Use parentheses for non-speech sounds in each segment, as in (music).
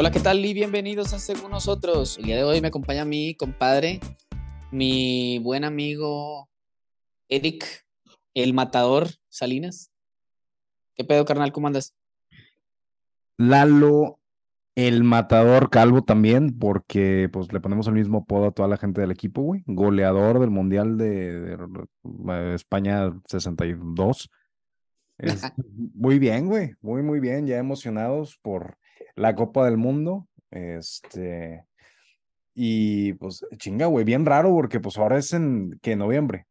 Hola, ¿qué tal? Y bienvenidos a Según Nosotros. El día de hoy me acompaña mi compadre, mi buen amigo Eric, el matador Salinas. ¿Qué pedo, carnal? ¿Cómo andas? Lalo, el matador calvo también, porque pues le ponemos el mismo apodo a toda la gente del equipo, güey. Goleador del Mundial de, de España 62. Es, (laughs) muy bien, güey. Muy, muy bien. Ya emocionados por la Copa del Mundo. Este. Y pues, chinga, güey, bien raro porque pues ahora es en, ¿qué? Noviembre.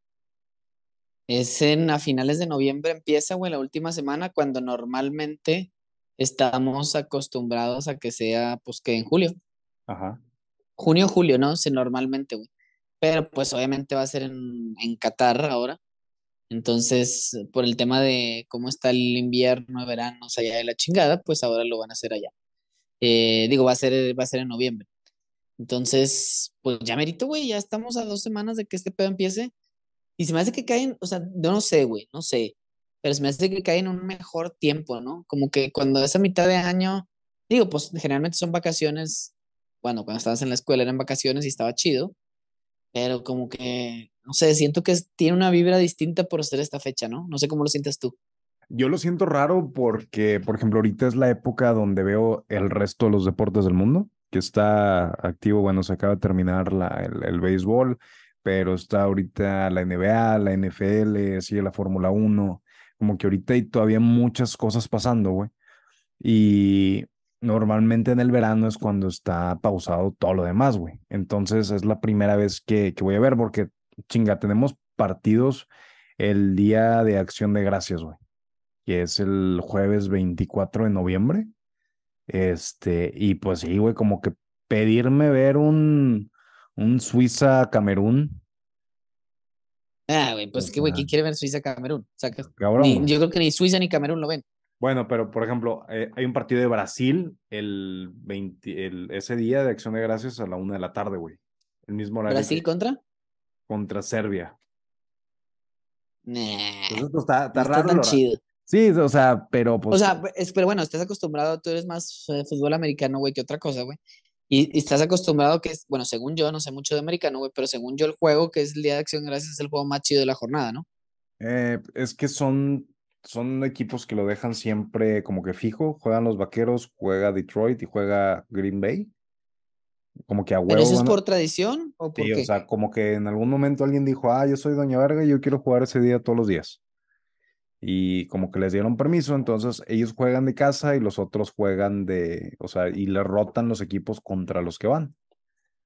Es en a finales de noviembre empieza, güey, la última semana, cuando normalmente estamos acostumbrados a que sea, pues, que en julio. Ajá. Junio, julio, ¿no? Sí, normalmente, güey. Pero pues obviamente va a ser en, en Qatar ahora. Entonces, por el tema de cómo está el invierno, verano, allá de la chingada, pues ahora lo van a hacer allá. Eh, digo, va a ser, va a ser en noviembre. Entonces, pues ya merito, güey, ya estamos a dos semanas de que este pedo empiece. Y se me hace que caen, o sea, yo no sé, güey, no sé, pero se me hace que caen en un mejor tiempo, ¿no? Como que cuando es a mitad de año, digo, pues generalmente son vacaciones, bueno, cuando estabas en la escuela eran vacaciones y estaba chido, pero como que, no sé, siento que tiene una vibra distinta por ser esta fecha, ¿no? No sé cómo lo sientes tú. Yo lo siento raro porque, por ejemplo, ahorita es la época donde veo el resto de los deportes del mundo, que está activo, bueno, se acaba de terminar la, el, el béisbol, pero está ahorita la NBA, la NFL, sigue la Fórmula 1, como que ahorita hay todavía muchas cosas pasando, güey. Y normalmente en el verano es cuando está pausado todo lo demás, güey. Entonces es la primera vez que, que voy a ver porque, chinga, tenemos partidos el día de acción de gracias, güey que es el jueves 24 de noviembre. Este, y pues sí, güey, como que pedirme ver un, un Suiza-Camerún. Ah, güey, pues que, güey, ¿quién quiere ver Suiza-Camerún? O sea, Cabrón, yo creo que ni Suiza ni Camerún lo ven. Bueno, pero por ejemplo, eh, hay un partido de Brasil el 20, el, ese día de Acción de Gracias a la una de la tarde, güey. El mismo horario. ¿Brasil contra? Contra Serbia. Nah, Pues esto está, está raro. está tan chido. Sí, o sea, pero pues. O sea, es, pero bueno, estás acostumbrado, tú eres más eh, fútbol americano, güey, que otra cosa, güey. Y, y estás acostumbrado que es, bueno, según yo, no sé mucho de americano, güey, pero según yo el juego, que es el Día de Acción Gracias, es el juego más chido de la jornada, ¿no? Eh, es que son, son equipos que lo dejan siempre como que fijo. Juegan los Vaqueros, juega Detroit y juega Green Bay. Como que a ¿Pero huevo eso es por tradición o por Sí, qué? o sea, como que en algún momento alguien dijo, ah, yo soy Doña Verga y yo quiero jugar ese día todos los días. Y como que les dieron permiso, entonces ellos juegan de casa y los otros juegan de, o sea, y le rotan los equipos contra los que van.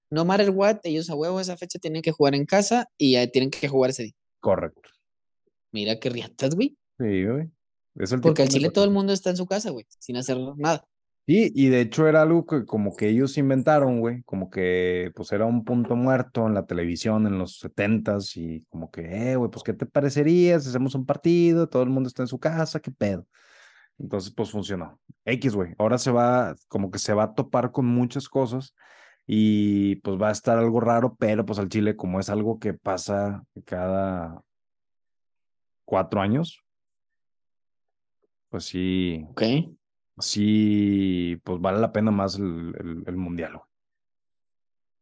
No matter what, ellos a huevo esa fecha tienen que jugar en casa y eh, tienen que jugar ese día. Correcto. Mira qué riatas, güey. Sí, güey. Es el Porque al Chile todo el mundo está en su casa, güey, sin hacer nada. Sí, y de hecho era algo que como que ellos inventaron, güey, como que pues era un punto muerto en la televisión en los setentas y como que, eh, güey, pues ¿qué te parecería si hacemos un partido? Todo el mundo está en su casa, ¿qué pedo? Entonces, pues funcionó. X, güey, ahora se va, como que se va a topar con muchas cosas y pues va a estar algo raro, pero pues al Chile como es algo que pasa cada cuatro años, pues sí, Ok. Sí, pues vale la pena más el, el, el mundial, güey.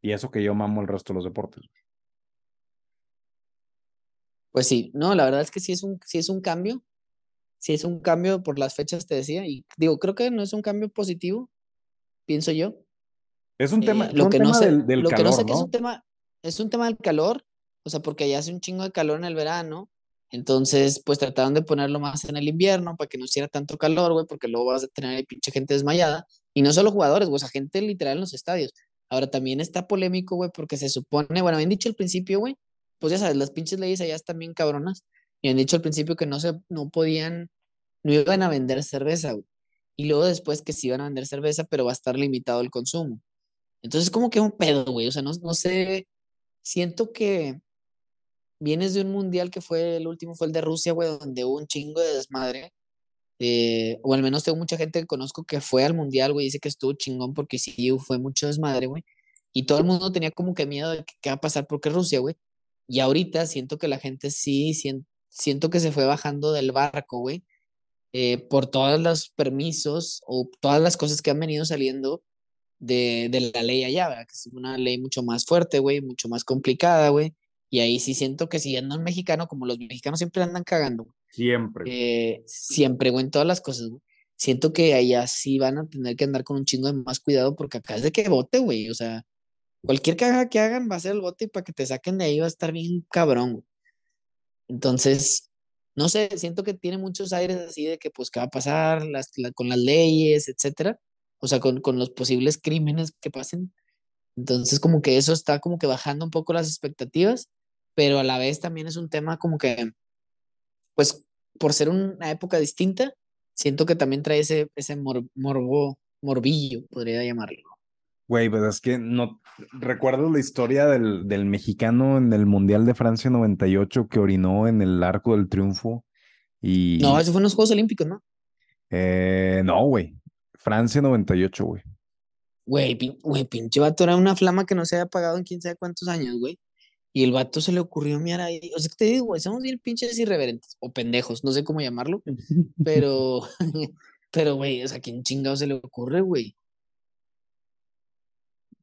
Y eso que yo mamo el resto de los deportes. güey. Pues sí, no, la verdad es que sí es un, sí es un cambio. Sí es un cambio por las fechas, te decía. Y digo, creo que no es un cambio positivo, pienso yo. Es un tema, Eh, lo un que no sé, del, del lo que no calor, sé que es un tema, es un tema del calor, o sea, porque allá hace un chingo de calor en el verano, entonces pues trataron de ponerlo más en el invierno para que no hiciera tanto calor, güey, porque luego vas a tener ahí pinche gente desmayada, y no solo jugadores, güey, o sea, gente literal en los estadios. Ahora también está polémico, güey, porque se supone, bueno, habían dicho al principio, güey, pues ya sabes, las pinches leyes allá están bien cabronas, y han dicho al principio que no se, no podían, no iban a vender cerveza, güey, y luego después que sí iban a vender cerveza, pero va a estar limitado el consumo. Entonces, como que un pedo, güey. O sea, no, no sé. Siento que vienes de un mundial que fue el último, fue el de Rusia, güey, donde hubo un chingo de desmadre. eh, o al menos tengo mucha gente que conozco que fue al mundial, güey, dice que estuvo chingón porque sí fue mucho desmadre, güey. Y todo el mundo tenía como que miedo de qué va a pasar porque Rusia, güey. Y ahorita siento que la gente sí, sien- siento que se fue bajando del barco, güey, eh, por todos los permisos o todas las cosas que han venido saliendo de, de la ley allá, ¿verdad? Que es una ley mucho más fuerte, güey, mucho más complicada, güey. Y ahí sí siento que si andan mexicano, como los mexicanos siempre andan cagando, Siempre. eh, siempre, güey, en todas las cosas, güey. Siento que allá sí van a tener que andar con un chingo de más cuidado porque acá es de que bote, güey. O sea, cualquier cagada que hagan va a ser el bote y para que te saquen de ahí va a estar bien cabrón, güey. Entonces, no sé, siento que tiene muchos aires así de que, pues, ¿qué va a pasar las, la- con las leyes, etcétera? O sea, con, con los posibles crímenes que pasen. Entonces, como que eso está como que bajando un poco las expectativas, pero a la vez también es un tema como que, pues, por ser una época distinta, siento que también trae ese, ese mor- morbo, morbillo, podría llamarlo. Güey, pero es que no recuerdo la historia del, del mexicano en el Mundial de Francia 98 que orinó en el Arco del Triunfo y No, eso fue en los Juegos Olímpicos, ¿no? eh, no, güey. Francia 98, güey. Güey, pin- güey, pinche vato era una flama que no se había apagado en quién sabe cuántos años, güey. Y el vato se le ocurrió mirar ahí. O sea, que te digo, güey, somos bien pinches irreverentes o pendejos, no sé cómo llamarlo, pero, (laughs) pero, güey, o sea, ¿quién chingado se le ocurre, güey?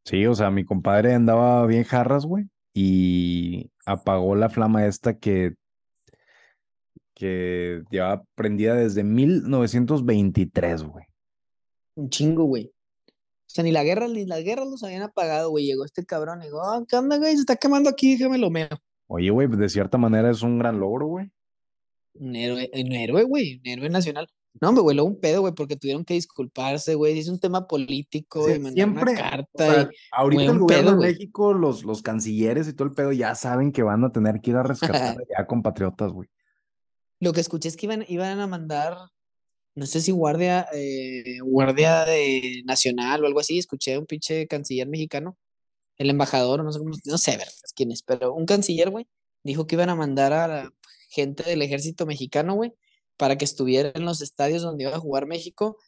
Sí, o sea, mi compadre andaba bien jarras, güey, y apagó la flama esta que, que llevaba prendida desde 1923, güey. Un chingo, güey. O sea, ni la guerra, ni las guerras los habían apagado, güey. Llegó este cabrón y dijo, ah, ¿qué onda, güey? Se está quemando aquí, déjame lo meo. Oye, güey, de cierta manera es un gran logro, güey. Un héroe, un héroe, güey, un héroe nacional. No, me güey, luego un pedo, güey, porque tuvieron que disculparse, güey. Es un tema político Sí, y mandar siempre, una o carta. sea, y, ahorita güey, el gobierno pedo, de. México, los, los cancilleres y todo el pedo ya saben que van a tener que ir a (laughs) rescatar ya compatriotas, güey. Lo que escuché es que iban, iban a mandar, no sé si guardia, eh, guardia de nacional o algo así. Escuché a un pinche canciller mexicano, el embajador, no sé cómo, no sé, quién es, pero un canciller, güey, dijo que iban a mandar a la gente del ejército mexicano, güey, para que estuviera en los estadios donde iba a jugar México.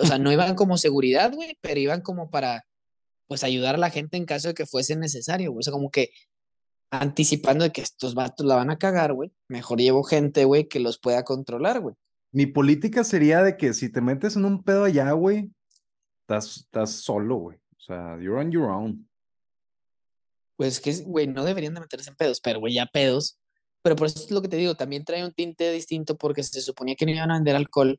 O sea, no iban como seguridad, güey, pero iban como para, pues, ayudar a la gente en caso de que fuese necesario, güey. O sea, como que anticipando de que estos vatos la van a cagar, güey. Mejor llevo gente, güey, que los pueda controlar, güey. Mi política sería de que si te metes en un pedo allá, güey, estás, solo, güey. O sea, you're on your own. Pues que, güey, no deberían de meterse en pedos, pero, güey, ya pedos. Pero por eso es lo que te digo, también trae un tinte distinto porque se suponía que no iban a vender alcohol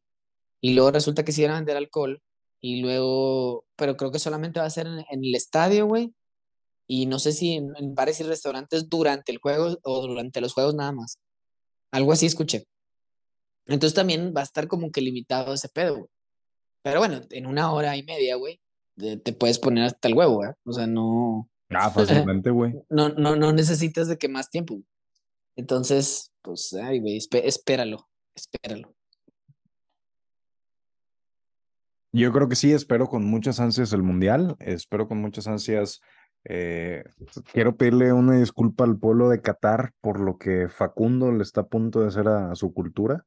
y luego resulta que sí iban a vender alcohol y luego, pero creo que solamente va a ser en, en el estadio, güey. Y no sé si en, en bares y restaurantes durante el juego o durante los juegos nada más. Algo así escuché. Entonces también va a estar como que limitado ese pedo, güey. Pero bueno, en una hora y media, güey, te, puedes poner hasta el huevo, güey. O sea, no, Ah, fácilmente, güey. (laughs) no, no, no necesitas de que más tiempo. güey. Entonces, pues, ay, güey, espé- espéralo, espéralo. Yo creo que sí, espero con muchas ansias el Mundial, espero con muchas ansias. eh, quiero pedirle una disculpa al pueblo de Qatar por lo que Facundo le está a punto de hacer a, a su cultura.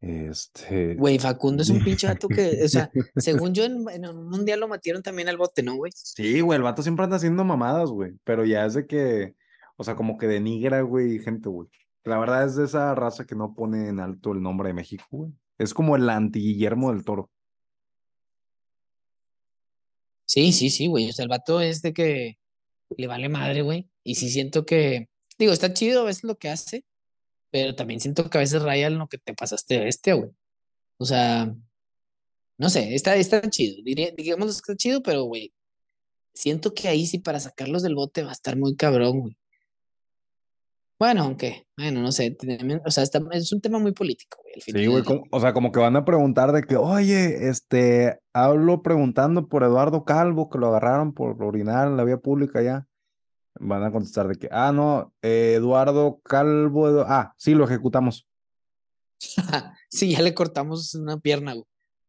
Este, Güey, Facundo es un pinche vato que, o sea, (laughs) según yo en, en un mundial lo metieron también al bote, ¿no, güey? sí, güey, el vato siempre anda haciendo mamadas, güey, pero ya es de que, o sea, como que denigra, güey, gente, güey. La verdad es de esa raza que no pone en alto el nombre de México, güey. Es como el anti-Guillermo del Toro. Sí, sí, sí, güey. O sea, el vato es de que le vale madre, güey. Y sí siento que, digo, está chido a veces lo que hace, pero también siento que a veces raya en lo que te pasaste de bestia, güey. O sea, no sé, está, está chido. Diría, digamos que está chido, pero, güey, siento que ahí sí para sacarlos del bote va a estar muy cabrón, güey. Bueno, aunque, bueno, no sé, también, o sea, está- es un tema muy político, güey, al final Sí, güey, como- o sea, como que van a preguntar de que, oye, este, hablo preguntando por Eduardo Calvo, que lo agarraron por orinar en la vía pública ya. Van a contestar de que, ah, no, eh, Eduardo Calvo, Edu- ah, sí, lo ejecutamos. (laughs) Sí, ya le cortamos una pierna, güey.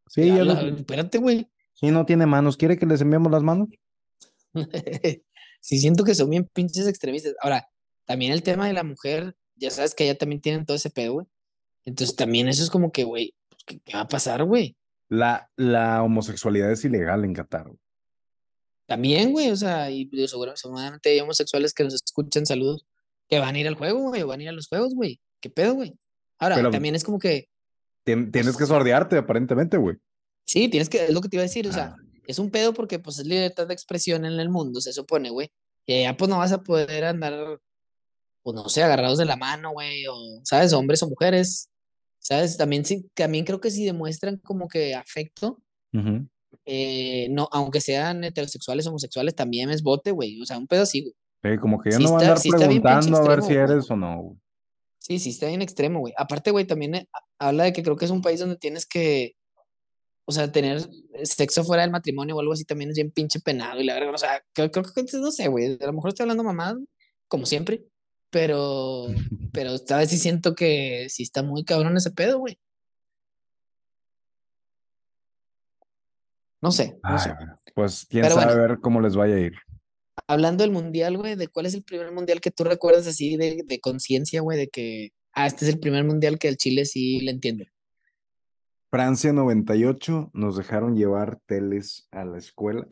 Sí, Ya ya la- lo- espérate, güey. sí, no tiene manos. ¿Quiere que les enviemos las manos? (laughs) Sí, siento que son bien pinches extremistas. Ahora, también el tema de la mujer, ya sabes que allá también tienen todo ese pedo, güey. Entonces también eso es como que, güey, ¿qué, qué va a pasar, güey? La, la homosexualidad es ilegal en Qatar. güey. También, güey, o sea, y seguramente hay homosexuales que nos escuchan, saludos, que van a ir al juego, güey, o van a ir a los juegos, güey. ¿Qué pedo, güey? Ahora, Pero- también es como que, Tien- tienes que sordearte, aparentemente, güey. sí, tienes que, es lo que te iba a decir, o sea, Ah. Es un pedo porque pues es libertad de expresión en el mundo, se supone, güey. Y allá pues no vas a poder andar, pues no sé, agarrados de la mano, güey, o, ¿sabes? Hombres o mujeres, ¿sabes? También, sí, también creo que si demuestran como que afecto, Ujú. Eh, no, aunque sean heterosexuales, homosexuales, también es bote, güey. O sea, un pedo así, güey. Sí, como que ya Sí no va a andar sí preguntando a ver si güey. eres o no, güey. Sí, sí, está bien extremo, güey. Aparte, güey, también eh, ha- habla de que creo que es un país donde tienes que, o sea, tener sexo fuera del matrimonio o algo así también es bien pinche penado y la verdad, o sea, creo, creo que no sé, güey, a lo mejor estoy hablando mamá, como siempre, pero, (laughs) pero esta vez sí siento que sí está muy cabrón ese pedo, güey. No sé, no Ay, sé. güey, pues quién Pero sabe bueno. ver cómo les vaya a ir. Hablando del mundial, güey, ¿de cuál es el primer mundial que tú recuerdas así de, de conciencia, güey, de que, ah, este es el primer mundial que el Chile sí le entiende? Francia 98 nos dejaron llevar teles a la escuela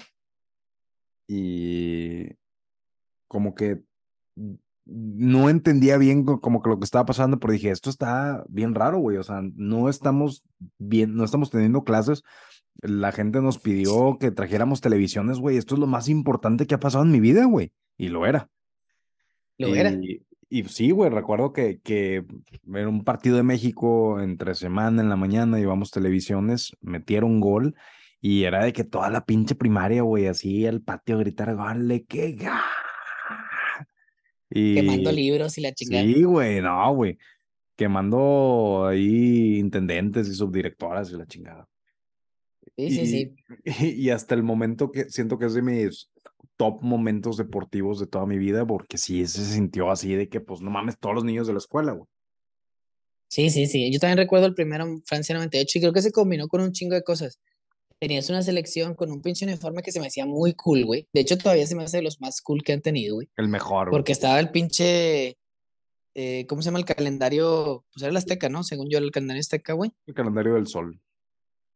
y como que no entendía bien co- como que lo que estaba pasando, pero dije, esto está bien raro, güey, o sea, no estamos bien, no estamos teniendo clases. La gente nos pidió que trajéramos televisiones, güey, esto es lo más importante que ha pasado en mi vida, güey, y lo era. Lo era. Y, y sí, güey, recuerdo que, que era un partido de México entre semana en la mañana, llevamos televisiones, metieron gol y era de que toda la pinche primaria, güey, así al patio a gritar, ¡gole, qué ga! Quemando Y libros y la chingada. sí, güey, no, güey, quemando ahí intendentes y subdirectoras y la chingada. Sí, sí, sí. Y, (laughs) y hasta el momento que siento que es de mis top momentos deportivos de toda mi vida, porque sí se sintió así de que, pues, no mames, todos los niños de la escuela, güey. Sí, sí, sí. Yo también recuerdo el primero Francia 98 y creo que se combinó con un chingo de cosas. Tenías una selección con un pinche uniforme que se me hacía muy cool, güey. De hecho, todavía se me hace de los más cool que han tenido, güey. El mejor, güey. Porque estaba el pinche, eh, ¿cómo se llama el calendario? Pues era el Azteca, ¿no? Según yo, el calendario Azteca, güey. El calendario del sol.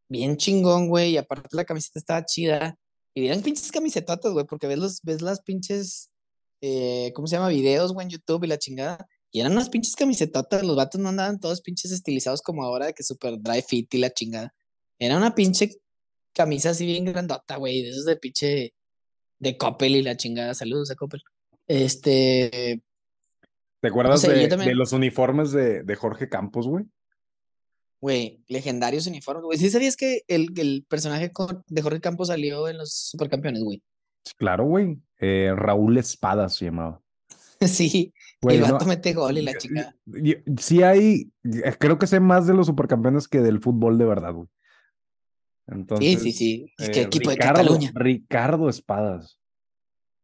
Bien chingón, güey. Y aparte la camiseta estaba chida. Y eran pinches camisetotas, güey, porque ves, los, ves las pinches, eh, ¿cómo se llama? Videos, güey, en YouTube y la chingada. Y eran unas pinches camisetotas. Los vatos no andaban todos pinches estilizados como ahora, de que super dry fit y la chingada. Era una pinche camisa así bien grandota, güey, de esos de pinche de Coppel y la chingada. Saludos a Coppel. Este, ¿Te acuerdas sé, de, de los uniformes de, de Jorge Campos, güey? Güey, legendarios uniformes, güey. ¿Sí sabías que el, el personaje de Jorge Campos salió en los Supercampeones, güey? Claro, güey. Eh, Raúl Espada se llamaba. (laughs) Sí, Güey, el no, vato mete gol y la y- Sí hay, eh, creo que sé más de los supercampeones que del fútbol de verdad, güey. Entonces, sí, sí. ¿Y eh, qué equipo de Ricardo- Cataluña? Ricardo Espadas.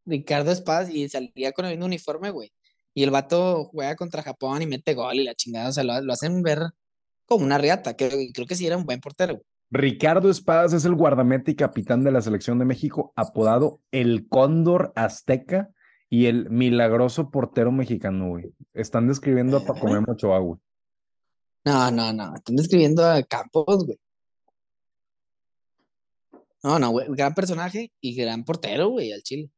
Ricardo Espadas y salía con el mismo uniforme, güey. Y el vato juega contra Japón y mete gol y la chingada. O sea, lo, lo hacen ver como una riata. Creo, creo que sí era un buen portero. Ricardo Espadas es el guardameta y capitán de la selección de México, apodado el Cóndor Azteca y el milagroso portero mexicano, güey. Están describiendo a Paco. Memo Ochoa, güey. No, no, no. Están describiendo a Campos, güey. No, no, güey. Gran personaje y gran portero, güey, al Chile.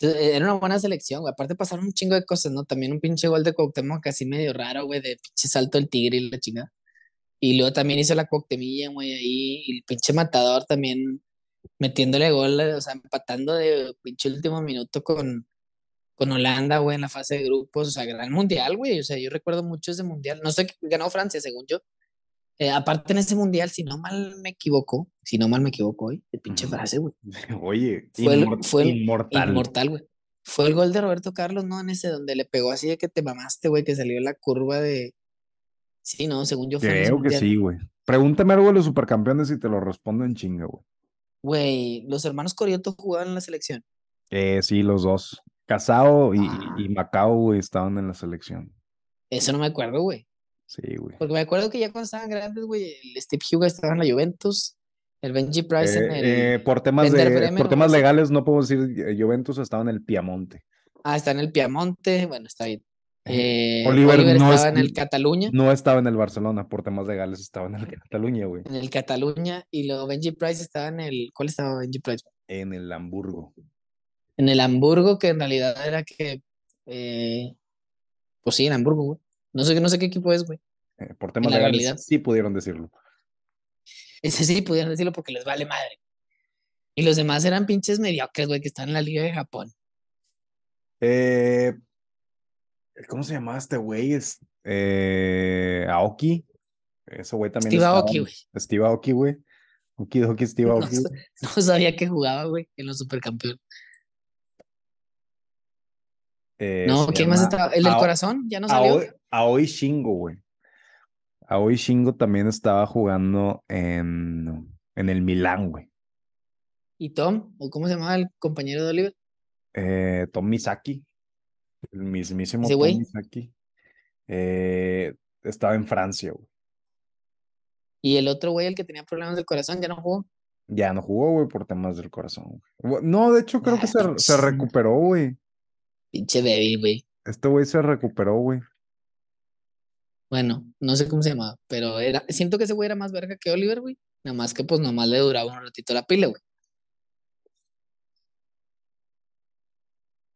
Eh, era una buena selección, güey. Aparte pasaron un chingo de cosas, ¿no? También un pinche gol de Cuauhtémoc así medio raro, güey, de pinche salto del tigre y la chingada. Y luego también hizo la Cuauhtemilla, güey, ahí. Y el pinche matador también metiéndole gol, o sea, empatando de pinche último minuto con, con Holanda, güey, en la fase de grupos. O sea, gran mundial, güey. O sea, yo recuerdo mucho ese mundial. No sé, ganó Francia, según yo. Eh, aparte en ese mundial, si no mal me equivoco, si no mal me equivoco, güey, de pinche frase, güey. (laughs) Oye, Fue el- fue inmortal. Inmortal, güey. Fue el gol de Roberto Carlos, ¿no? En ese donde le pegó así de que te mamaste, güey, que salió la curva de. Sí, no, según yo Creo que mundial. sí, güey. Pregúntame algo de los supercampeones y te lo respondo en chinga, güey. Güey, los hermanos Corioto jugaban en la selección. Eh, sí, los dos. Casao y, Ah. y Macao, güey, estaban en la selección. Eso no me acuerdo, güey. Sí, güey. Porque me acuerdo que ya cuando estaban grandes, güey, el Steve Hugo estaba en la Juventus, el Benji Price en Eh, el. eh, por temas, Werder de, Bremen por temas legales no puedo decir eh, Juventus estaba en el Piamonte. Ah, está en el Piamonte, bueno, está bien. Eh, Oliver Oliver, no estaba es- en el Cataluña, No estaba en el Barcelona, por temas legales estaba en el Cataluña, güey. en el Cataluña, y luego Benji Price estaba en el. ¿Cuál estaba Benji Price? En el Hamburgo. En el Hamburgo, que en realidad era que. eh, pues sí, en Hamburgo, güey. No sé, no sé qué equipo es, güey. Eh, por temas legales realidad. sí pudieron decirlo. Ese sí pudieron decirlo porque les vale madre. Y los demás eran pinches mediocres, güey, que están en la Liga de Japón. Eh, ¿Cómo se llamaba este güey? Es, eh, Aoki. Ese güey también. Steve estaba- Aoki, güey. Steve Aoki, güey. Okidoki Steve (laughs) No, Aoki. sa- no sabía que jugaba, güey, en los supercampeones. Eh, No, ¿quién más estaba? ¿El del corazón? ¿Ya no salió? Aoi, Shingo, güey. Aoi Shingo también estaba jugando en, en el Milán, güey. ¿Y Tom? ¿O cómo se llamaba el compañero de Oliver? Eh, Tom Misaki. El mismísimo ¿Ese Tom? Misaki. Eh, estaba en Francia, güey. Y el otro güey, el que tenía problemas del corazón, ya no jugó. Ya no jugó, güey, por temas del corazón. güey. No, de hecho, creo que Ah, se, se pinche- recuperó, güey. Pinche débil, güey. Este güey se recuperó, güey. Bueno, no sé cómo se llamaba, pero era, siento que ese güey era más verga que Oliver, güey. Nada más que pues nomás le duraba un ratito la pila, güey.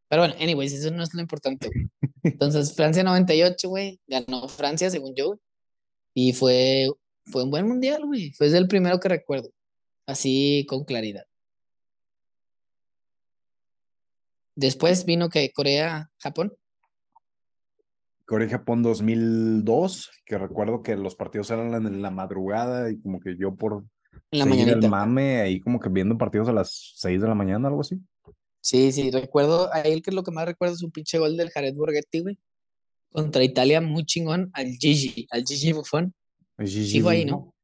Pero bueno, anyways, eso no es lo importante, güey. (laughs) Entonces, Francia 98, güey, ganó Francia, según yo, güey. Y fue, fue un buen mundial, güey. Fue el primero que recuerdo, así con claridad. Después vino que Corea, Japón. Corea-Japón 2002, que recuerdo que los partidos eran en la madrugada y como que yo por En la el mame ahí como que viendo partidos a las 6 de la mañana, algo así. Sí, sí, recuerdo, a él que lo que más recuerdo es un pinche gol del Jared Borghetti, güey. Contra Italia, muy chingón, al Gigi, al Gigi Buffon. Sí fue ahí, ¿no?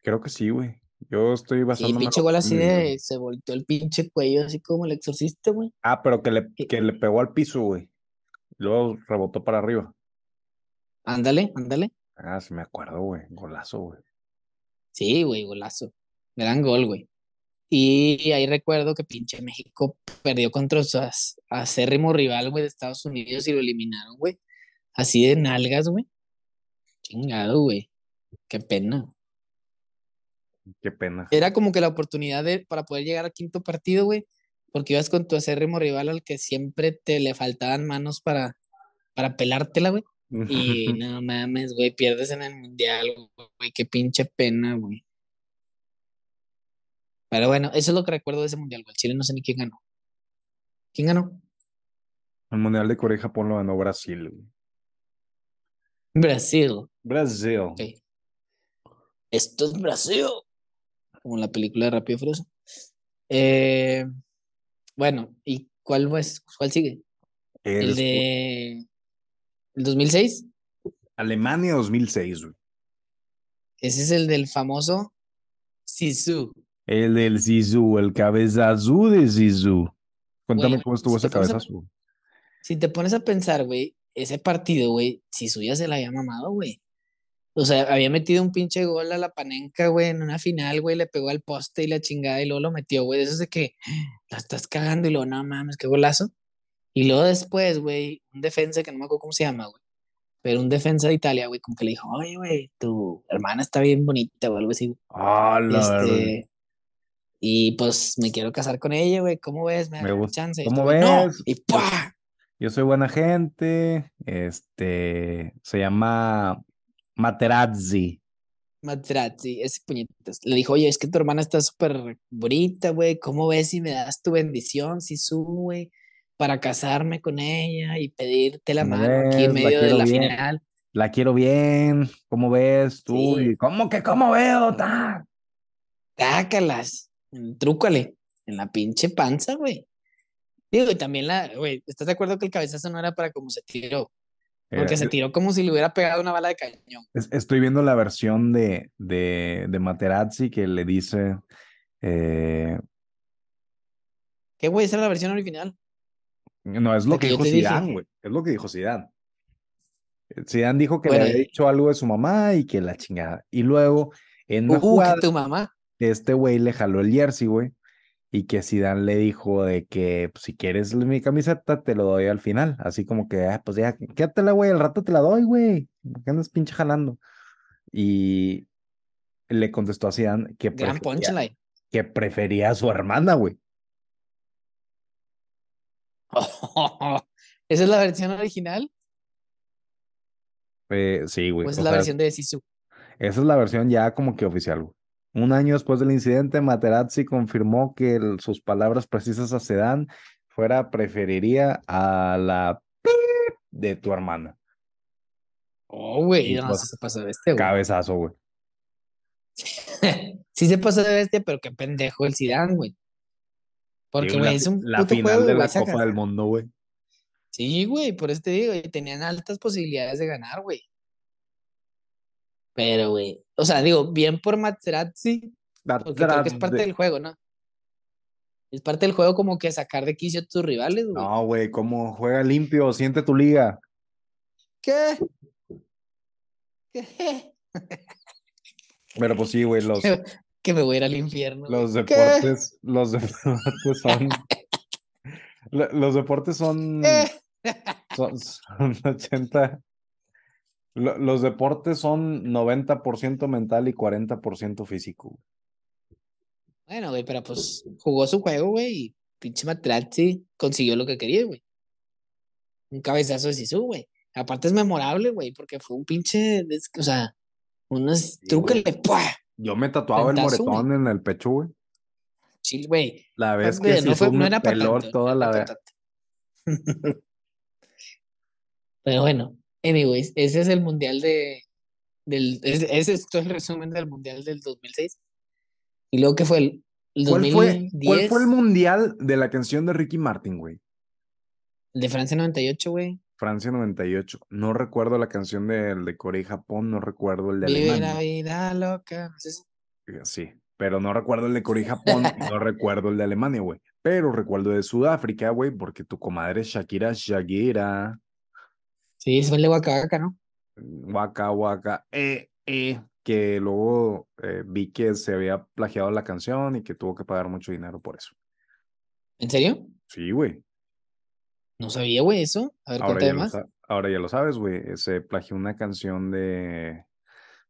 Creo que sí, güey. Yo estoy Sí, basándome pinche gol así de, se volteó el pinche cuello, así como el exorcista, güey. Ah, pero que le, que le pegó al piso, güey. Luego rebotó para arriba. Ándale, ándale. Ah, sí me acuerdo, güey. Golazo, güey. Sí, güey, golazo. Gran gol, güey. Y ahí recuerdo que pinche México perdió contra su acérrimo rival, güey, de Estados Unidos y lo eliminaron, güey. Así de nalgas, güey. Chingado, güey. Qué pena. Qué pena. Era como que la oportunidad de, para poder llegar al quinto partido, güey, porque ibas con tu acérrimo rival al que siempre te le faltaban manos para, para pelártela, güey. Y (laughs) no mames, güey, pierdes en el mundial, güey, qué pinche pena, güey. Pero bueno, eso es lo que recuerdo de ese mundial, güey. Chile no sé ni quién ganó. ¿Quién ganó? El Mundial de Corea y Japón lo ganó Brasil, güey. Brasil. Brasil. Esto es Brasil. Como la película de Rápido y Furioso. Eh, bueno, ¿y cuál, pues, cuál sigue? Eh, El de el 2006. Alemania 2006, güey. Ese es el del famoso Sisu. El del Zizou, el cabezazo de Zizou. Cuéntame cómo estuvo si ese a- cabezazo. güey. Si te pones a pensar, güey, ese partido, güey, Sisu ya se la había mamado, güey. O sea, había metido un pinche gol a la Panenka, güey, en una final, güey, le pegó al poste y la chingada y luego lo metió, güey. Eso es de que la estás cagando y luego, no mames, qué golazo. Y luego después, güey, un defensa que no me acuerdo cómo se llama, güey. Pero un defensa de Italia, güey, como que le dijo, oye, güey, tu hermana está bien bonita o algo así. güey. Ah, la verdad. Este, y pues me quiero casar con ella, güey. ¿Cómo ves? Me Me gusta. chance. ¿Cómo güey, "No", ves? Y ¡pua! Yo soy buena gente. Este se llama Materazzi. Materazzi, ese puñetas. Le dijo, oye, es que tu hermana está súper bonita, güey. ¿Cómo ves si me das tu bendición, si su, güey, para casarme con ella y pedirte la ¿Cómo mano aquí en? La medio de la bien. final? La quiero bien. ¿Cómo ves tú? Sí. ¿Cómo que cómo veo? ta? Tácalas, trúcale, en la pinche panza, güey. Digo, y también la, güey, ¿estás de acuerdo que el cabezazo no era para como se tiró? Porque Eh, se tiró como si le hubiera pegado una bala de cañón. es- estoy viendo la versión de, de, de Materazzi que le dice. eh, ¿Qué, güey? Esa era la versión original. no, es lo que dijo. Zidane, güey. Es lo que dijo Zidane. Zidane dijo que Bueno, le había dicho algo de su mamá y que la chingada. Y luego, en una Uh, jugada, tu mamá. este güey le jaló el jersey, güey. Y que Zidane le dijo de que pues, si quieres mi camiseta, te lo doy al final. Así como que, ah, pues ya, quédatela, güey, al rato te la doy, güey. ¿Por qué andas pinche jalando? Y le contestó a Zidane que Gran prefería, punchline. que prefería a su hermana, güey. (laughs) ¿Esa es la versión original? Eh, sí, güey. ¿O esa o es la sea, versión de Sisu? esa es la versión ya como que oficial, güey. Un año después del incidente, Materazzi confirmó que el- sus palabras precisas a Zidane fuera preferiría a la de tu hermana. Oh, güey, no, pues, se pasó de bestia, güey. Cabezazo, güey. (laughs) sí se pasó de bestia, pero qué pendejo el Zidane, güey. Porque, güey, es un la puto final juego, de la Copa del Mundo, güey. Sí, güey, por eso te digo, y tenían altas posibilidades de ganar, güey. Pero, güey, o sea, digo, bien por Materazzi, porque creo que es parte del juego, ¿no? Es parte del juego como que sacar de quicio a tus rivales, güey. No, güey, como juega limpio, siente tu liga. ¿Qué? ¿Qué? Pero pues sí, güey, los, (laughs) Que, me voy a ir al infierno. los ¿Qué? deportes, los (laughs) deportes son, (laughs) lo- los deportes son, son, son 80, lo- los deportes son 90% mental y 40% físico. Bueno, güey, pero pues jugó su juego, güey, y pinche Materazzi consiguió lo que quería, güey. Un cabezazo de Sisu, güey. Aparte es memorable, güey, porque fue un pinche, o sea, truques güey. de ¡pua! Yo me tatuaba el moretón en el pecho, güey. Chill, güey. La vez Güey, que no, fue, no era para toda no la vez. (laughs) Pero bueno, anyways, ese es el mundial de, del, ese, ese es todo el resumen del mundial del 2006. Y luego, ¿qué fue? El, el ¿Cuál fue, 2010, ¿Cuál fue el mundial de la canción de Ricky Martin, güey? de Francia 98, güey. Francia 98. No recuerdo la canción del de Corea y Japón, no recuerdo el de Vive la Alemania. vida loca. ¿no es ese? Sí, pero no recuerdo el de Corea y Japón, (laughs) no recuerdo el de Alemania, güey. Pero recuerdo de Sudáfrica, güey, porque tu comadre Shakira Shakira, Sí, el de Waka Waka, ¿no? Waka Waka, eh, eh, que luego eh, vi que se había plagiado la canción y que tuvo que pagar mucho dinero por eso. ¿En serio? Sí, güey. No sabía, güey, eso. A ver, Ahora ya, más. ahora ya lo sabes, güey. eh, Se plagió una canción de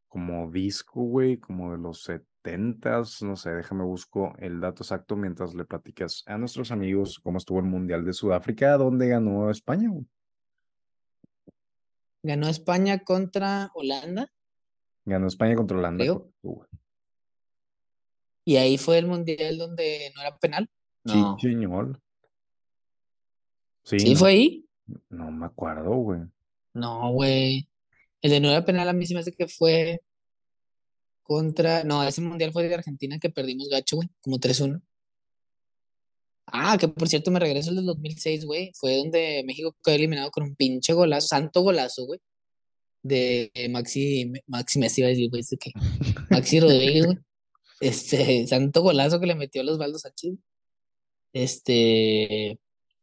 como disco, güey, como de los setentas, no sé, déjame busco el dato exacto mientras le platicas a nuestros amigos cómo estuvo el Mundial de Sudáfrica, donde ganó España, güey. Ganó España contra Holanda Ganó España contra Holanda. Y ahí fue el mundial donde no era penal. Sí, No. señor. Sí, ¿Sí no, fue ahí? no me acuerdo, güey. No, güey. El de no era penal a mí se me hace que fue contra. No, ese mundial fue de Argentina que perdimos gacho, güey, como 3-1. Ah, que por cierto me regreso al del 2006, güey. Fue donde México quedó eliminado con un pinche golazo, santo golazo, güey. De Maxi, Maxi Messi, iba a decir, güey, ¿este qué? (laughs) Maxi Rodríguez, güey. Este, santo golazo que le metió a los baldos Sánchez. Este,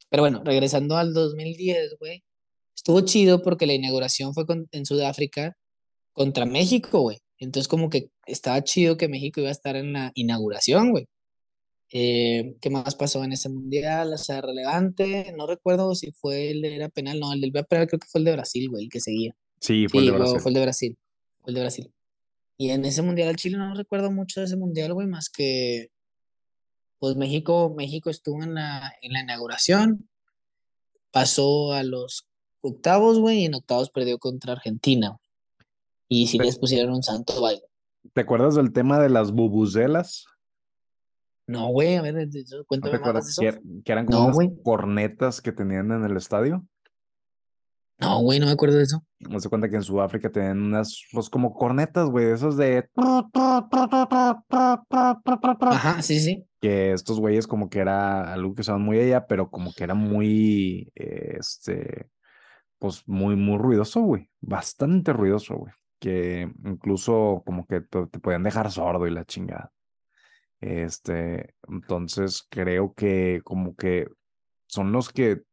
pero bueno, regresando al 2010, güey. Estuvo chido porque la inauguración fue con- en Sudáfrica contra México, güey. Entonces como que estaba chido que México iba a estar en la inauguración, güey. Eh, ¿qué más pasó en ese mundial? O sea, relevante. No recuerdo si fue el de era penal. No, el del penal creo que fue el de Brasil, güey, el que seguía. Sí, fue Sí, el de Brasil. fue el de Brasil. Fue el de Brasil. Y en ese mundial al Chile no recuerdo mucho de ese mundial, güey, más que pues México, México estuvo en la, en la inauguración, pasó a los octavos, güey, y en octavos perdió contra Argentina. Y sí les pusieron un santo baile. ¿Te acuerdas del tema de las bubuzelas? No, güey, a ver, eso, ¿No cuéntame más de eso. que, er- que eran como No, unas cornetas que tenían en el estadio? No, güey, no me acuerdo de eso. Me se cuenta que en Sudáfrica tenían unas, pues como cornetas, güey, esos de... Ajá, sí, sí. Que estos güeyes como que era algo que usaban muy allá, pero como que era muy, eh, este, pues muy, muy ruidoso, güey. Bastante ruidoso, güey. Que incluso como que te, te podían dejar sordo y la chingada. Este, entonces creo que como que son los que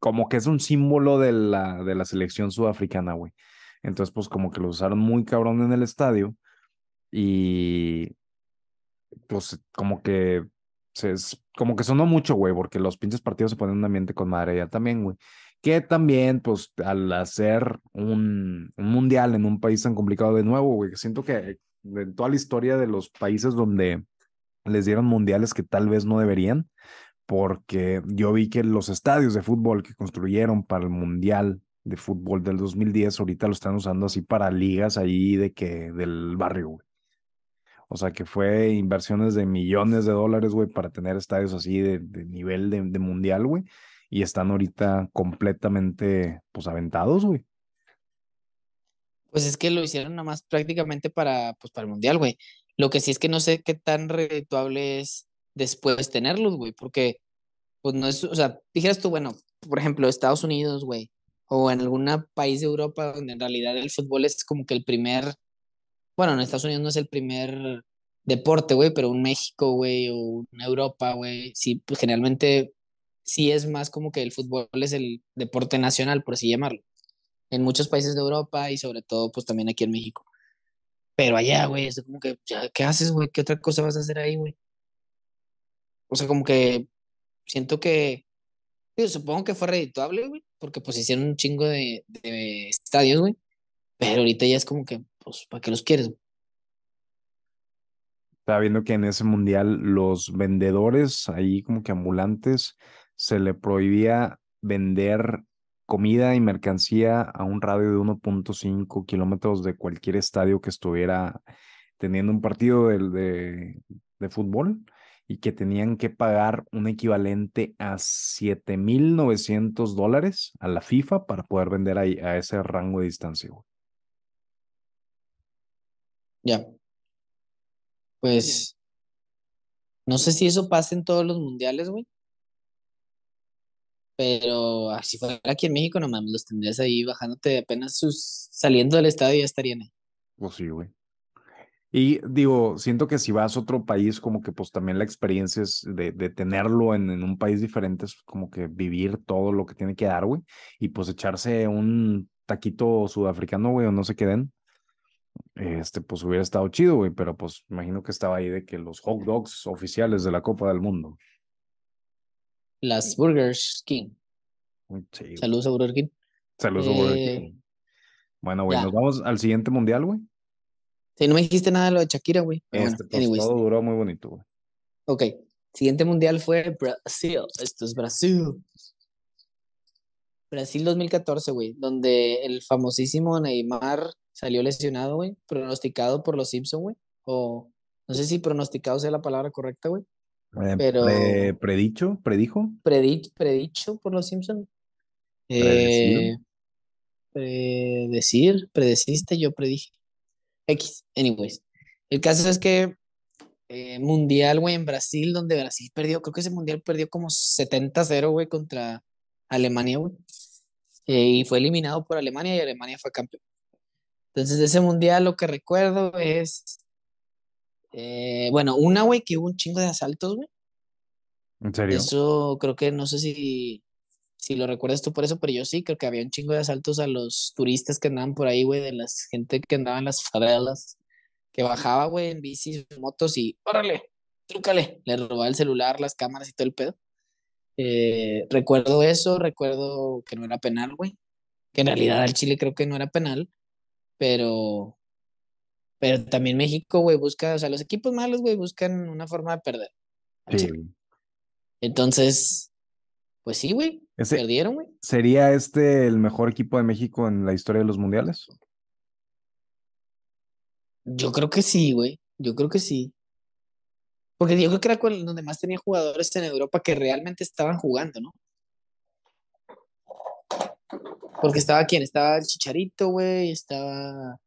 como que es un símbolo de la, de la selección sudafricana, güey. Entonces, pues como que lo usaron muy cabrón en el estadio y pues como que se, como que sonó mucho, güey, porque los pinches partidos se ponen en un ambiente con madre ya también, güey. Que también, pues, al hacer un, un mundial en un país tan complicado de nuevo, güey, siento que en toda la historia de los países donde les dieron mundiales que tal vez no deberían, porque yo vi que los estadios de fútbol que construyeron para el Mundial de Fútbol del 2010 ahorita lo están usando así para ligas ahí de que del barrio, güey. O sea, que fue inversiones de millones de dólares, güey, para tener estadios así de, de nivel de, de mundial, güey. Y están ahorita completamente, pues, aventados, güey. Pues es que lo hicieron nada más prácticamente para, pues, para el mundial, güey. Lo que sí es que no sé qué tan redituable es después tenerlos, güey, porque, pues no es, o sea, dijeras tú, bueno, por ejemplo, Estados Unidos, güey, o en algún país de Europa donde en realidad el fútbol es como que el primer, bueno, en Estados Unidos no es el primer deporte, güey, pero un México, güey, o una Europa, güey, sí, pues generalmente sí es más como que el fútbol es el deporte nacional, por así llamarlo, en muchos países de Europa y sobre todo, pues también aquí en México. Pero allá, güey, es como que, ¿qué haces, güey? ¿Qué otra cosa vas a hacer ahí, güey? O sea, como que siento que, supongo que fue redituable, güey, porque pues hicieron un chingo de, de estadios, güey, pero ahorita ya es como que, pues, ¿para qué los quieres? güey? Estaba viendo que en ese mundial los vendedores, ahí como que ambulantes, se le prohibía vender comida y mercancía a un radio de 1.5 kilómetros de cualquier estadio que estuviera teniendo un partido de, de, de fútbol y que tenían que pagar un equivalente a 7.900 dólares a la FIFA para poder vender ahí a ese rango de distancia. Ya. Pues, no sé si eso pasa en todos los mundiales, güey, pero así fuera aquí en México, no mames, los tendrías ahí bajándote apenas sus, saliendo del estadio ya estarían ahí. Pues sí, güey. Y digo, siento que si vas a otro país, como que pues también la experiencia es de, de tenerlo en, en un país diferente, es como que vivir todo lo que tiene que dar, güey. Y pues echarse un taquito sudafricano, güey, o no sé qué den. Este, pues hubiera estado chido, güey, pero pues imagino que estaba ahí de que los hot dogs oficiales de la Copa del Mundo. Las Burgers King. Sí, güey. Saludos a Burger King. Saludos a Burger Eh, King. Bueno, güey, ya. nos vamos al siguiente mundial, güey. Sí, no me dijiste nada de lo de Shakira, güey. Este, bueno, pues todo duró muy bonito, güey. Ok. Siguiente mundial fue Brasil. Esto es Brasil. Brasil 2014, güey, donde el famosísimo Neymar salió lesionado, güey, pronosticado por los Simpson, güey. O no sé si pronosticado sea la palabra correcta, güey, pero pre- predicho, predijo, predi- predicho por los Simpson. predecido. Eh, predecir, predeciste, yo predije. X, anyways. El caso es que eh, mundial, güey, en Brasil, donde Brasil perdió, creo que ese mundial perdió como 70-0, güey, contra Alemania, güey. Eh, y fue eliminado por Alemania y Alemania fue campeón. Entonces, de ese mundial lo que recuerdo es, eh, bueno, una, güey, que hubo un chingo de asaltos, güey. ¿En serio? Eso creo que no sé si, si lo recuerdas tú por eso, pero yo sí, creo que había un chingo de asaltos a los turistas que andaban por ahí, güey, de la gente que andaba en las favelas, que bajaba, güey, en bicis, motos y, órale, trúcale, le robaba el celular, las cámaras y todo el pedo. Eh, recuerdo eso, recuerdo que no era penal, güey, que en realidad al Chile creo que no era penal, pero, pero también México, güey, busca, o sea, los equipos malos, güey, buscan una forma de perder. Sí. Entonces, pues sí, güey, perdieron, güey. ¿Sería este el mejor equipo de México en la historia de los mundiales? Yo creo que sí, güey. Yo creo que sí. Porque yo creo que era donde más tenía jugadores en Europa que realmente estaban jugando, ¿no? Porque estaba quién? Estaba el Chicharito, güey. Estaba.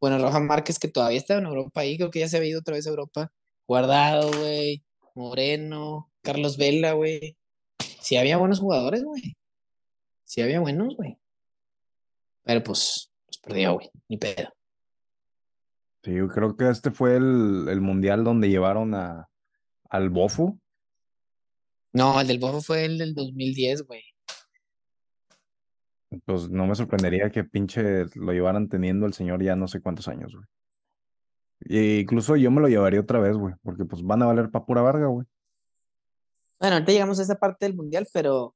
Bueno, Roja Márquez, que todavía estaba en Europa ahí. Creo que ya se había ido otra vez a Europa. Guardado, güey. Moreno. Carlos Vela, güey. Sí había buenos jugadores, güey. Sí había buenos, güey. Pero pues, pues perdió, güey. Ni pedo. Sí, yo creo que este fue el, el mundial donde llevaron a, al Bofo. No, el del Bofo fue el del 2010, güey. Pues no me sorprendería que pinche lo llevaran teniendo el señor ya no sé cuántos años, güey. E incluso yo me lo llevaría otra vez, güey, porque pues van a valer pa' pura verga, güey. Bueno, ahorita llegamos a esa parte del mundial, pero.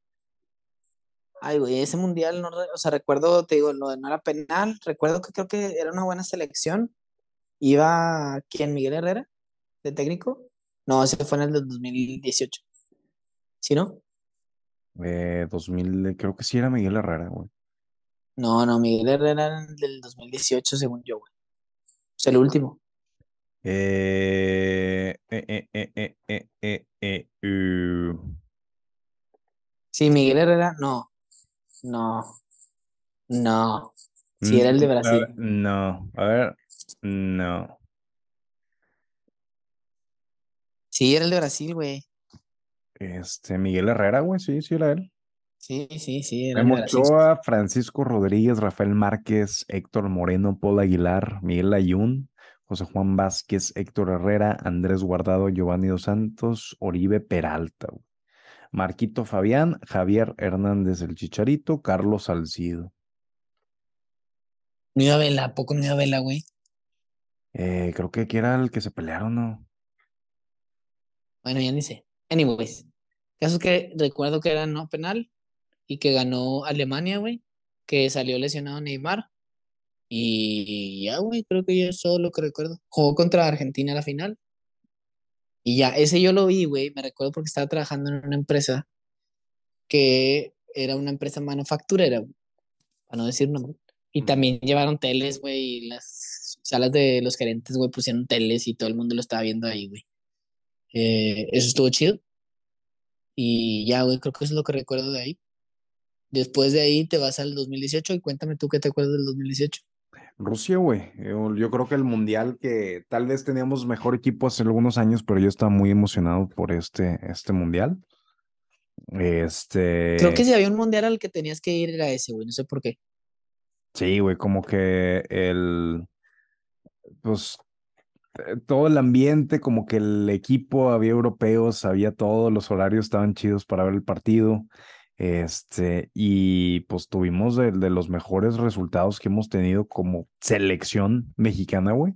Ay, güey, ese mundial, no, o sea, recuerdo, te digo, lo de no era penal. Recuerdo que creo que era una buena selección. Iba, ¿quién? Miguel Herrera, de técnico. No, ese fue en el del 2018. ¿Sí, no? Eh, 2000, creo que sí era Miguel Herrera, güey. No, no, Miguel Herrera era el del 2018, según yo, güey. Sea, el último. Eh, eh, eh, eh, eh, eh, uh. Sí, Miguel Herrera, no, no, no. Sí, era el de Mm, a ver, Brasil. no, a ver, no. Sí, era el de Brasil, güey. Este, Miguel Herrera, güey, sí, sí era él. Sí, sí, sí, era. Ochoa, Francisco Rodríguez, Rafael Márquez, Héctor Moreno, Paul Aguilar, Miguel Ayun, José Juan Vázquez, Héctor Herrera, Andrés Guardado, Giovanni Dos Santos, Oribe Peralta, güey. Marquito Fabián, Javier Hernández el Chicharito, Carlos Salcido. No iba a verla, ¿a poco no iba a verla, güey? Eh, creo que aquí era el que se pelearon, ¿no? Bueno, ya ni sé. Anyways, caso es que recuerdo que era no penal y que ganó Alemania, güey, que salió lesionado Neymar. Y ya, güey, creo que yo eso es lo que recuerdo. Jugó contra Argentina a la final. Y ya, ese yo lo vi, güey, me recuerdo porque estaba trabajando en una empresa que era una empresa manufacturera, güey, para no decir nombre. Y también llevaron teles, güey, y las salas de los gerentes, güey, pusieron teles y todo el mundo lo estaba viendo ahí, güey. Eh, eso estuvo chido. Y ya, güey, creo que eso es lo que recuerdo de ahí. Después de ahí te vas al 2018 y cuéntame tú qué te acuerdas del 2018. Rusia, güey. Yo, yo creo que el mundial que tal vez teníamos mejor equipo hace algunos años, pero yo estaba muy emocionado por este, este mundial. Este. Creo que si había un mundial al que tenías que ir era ese, güey, no sé por qué. Sí, güey, como que el. Pues todo el ambiente, como que el equipo, había europeos, había todo, los horarios estaban chidos para ver el partido. Este, y pues tuvimos de, de los mejores resultados que hemos tenido como selección mexicana, güey.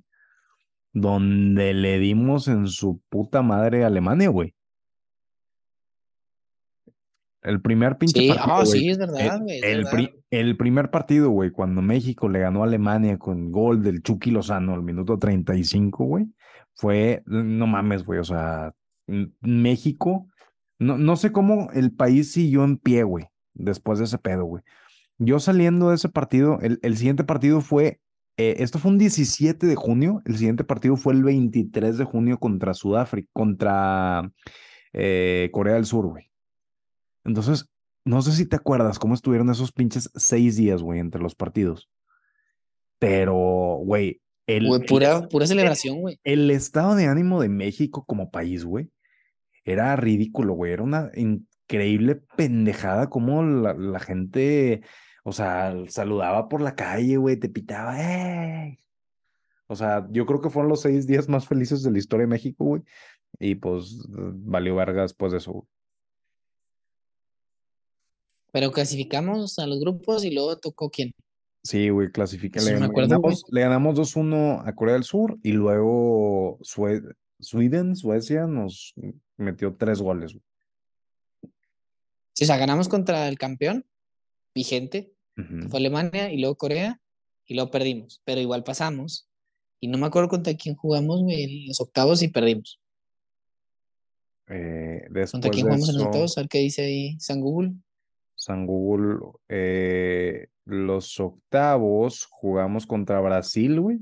Donde le dimos en su puta madre a Alemania, güey. El primer pinche Sí, partido, ah, sí, es verdad, güey, el pri- el primer partido, güey, cuando México le ganó a Alemania con gol del Chucky Lozano al minuto 35, güey, fue, no mames, güey, o sea, México, no, no sé cómo el país siguió en pie, güey, después de ese pedo, güey. Yo saliendo de ese partido, el, el siguiente partido fue, eh, esto fue un 17 de junio, el siguiente partido fue el 23 de junio contra Sudáfrica, contra eh, Corea del Sur, güey. Entonces, no sé si te acuerdas cómo estuvieron esos pinches seis días, güey, entre los partidos. Pero, güey, el, Güey, el, pura, pura celebración, güey. el estado de ánimo de México como país, güey, era ridículo, güey. Era una increíble pendejada como la, la gente, o sea, saludaba por la calle, güey, te pitaba, ¡eh! O sea, yo creo que fueron los seis días más felices de la historia de México, güey. Y pues valió verga después de eso, güey. Pero clasificamos a los grupos y luego tocó quién. Sí, güey, clasifica. Le, ganamos, le ganamos 2-1 a Corea del Sur y luego Sue- Sweden, Suecia, nos metió tres goles. güey. Sí, o sea, ganamos contra el campeón vigente, que fue Alemania, y luego Corea, y luego perdimos. Pero igual pasamos. Y no me acuerdo contra quién jugamos, güey, en los octavos y perdimos. Eh, ¿Contra quién jugamos en los octavos? A ver qué dice ahí San Google. San Google, eh, los octavos jugamos contra Brasil, güey.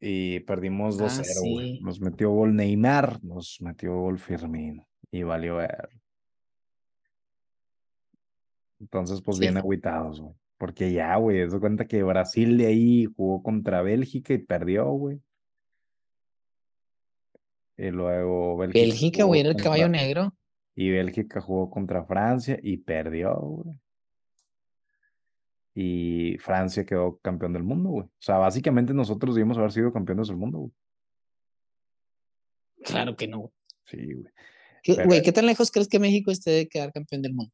Y perdimos 2-0, Ah, sí. Nos metió gol Neymar, nos metió gol Firmino y valió ver. Entonces, pues bien agüitados, güey. Porque ya, güey, se cuenta que Brasil de ahí jugó contra Bélgica y perdió, güey. Y luego Bélgica güey, era el caballo negro. Y Bélgica jugó contra Francia y perdió, güey. Y Francia quedó campeón del mundo, güey. O sea, básicamente nosotros debimos haber sido campeones del mundo, güey. Claro que no. güey. Sí, güey. ¿Qué- Pero- Güey, ¿qué tan lejos crees que México esté de quedar campeón del mundo?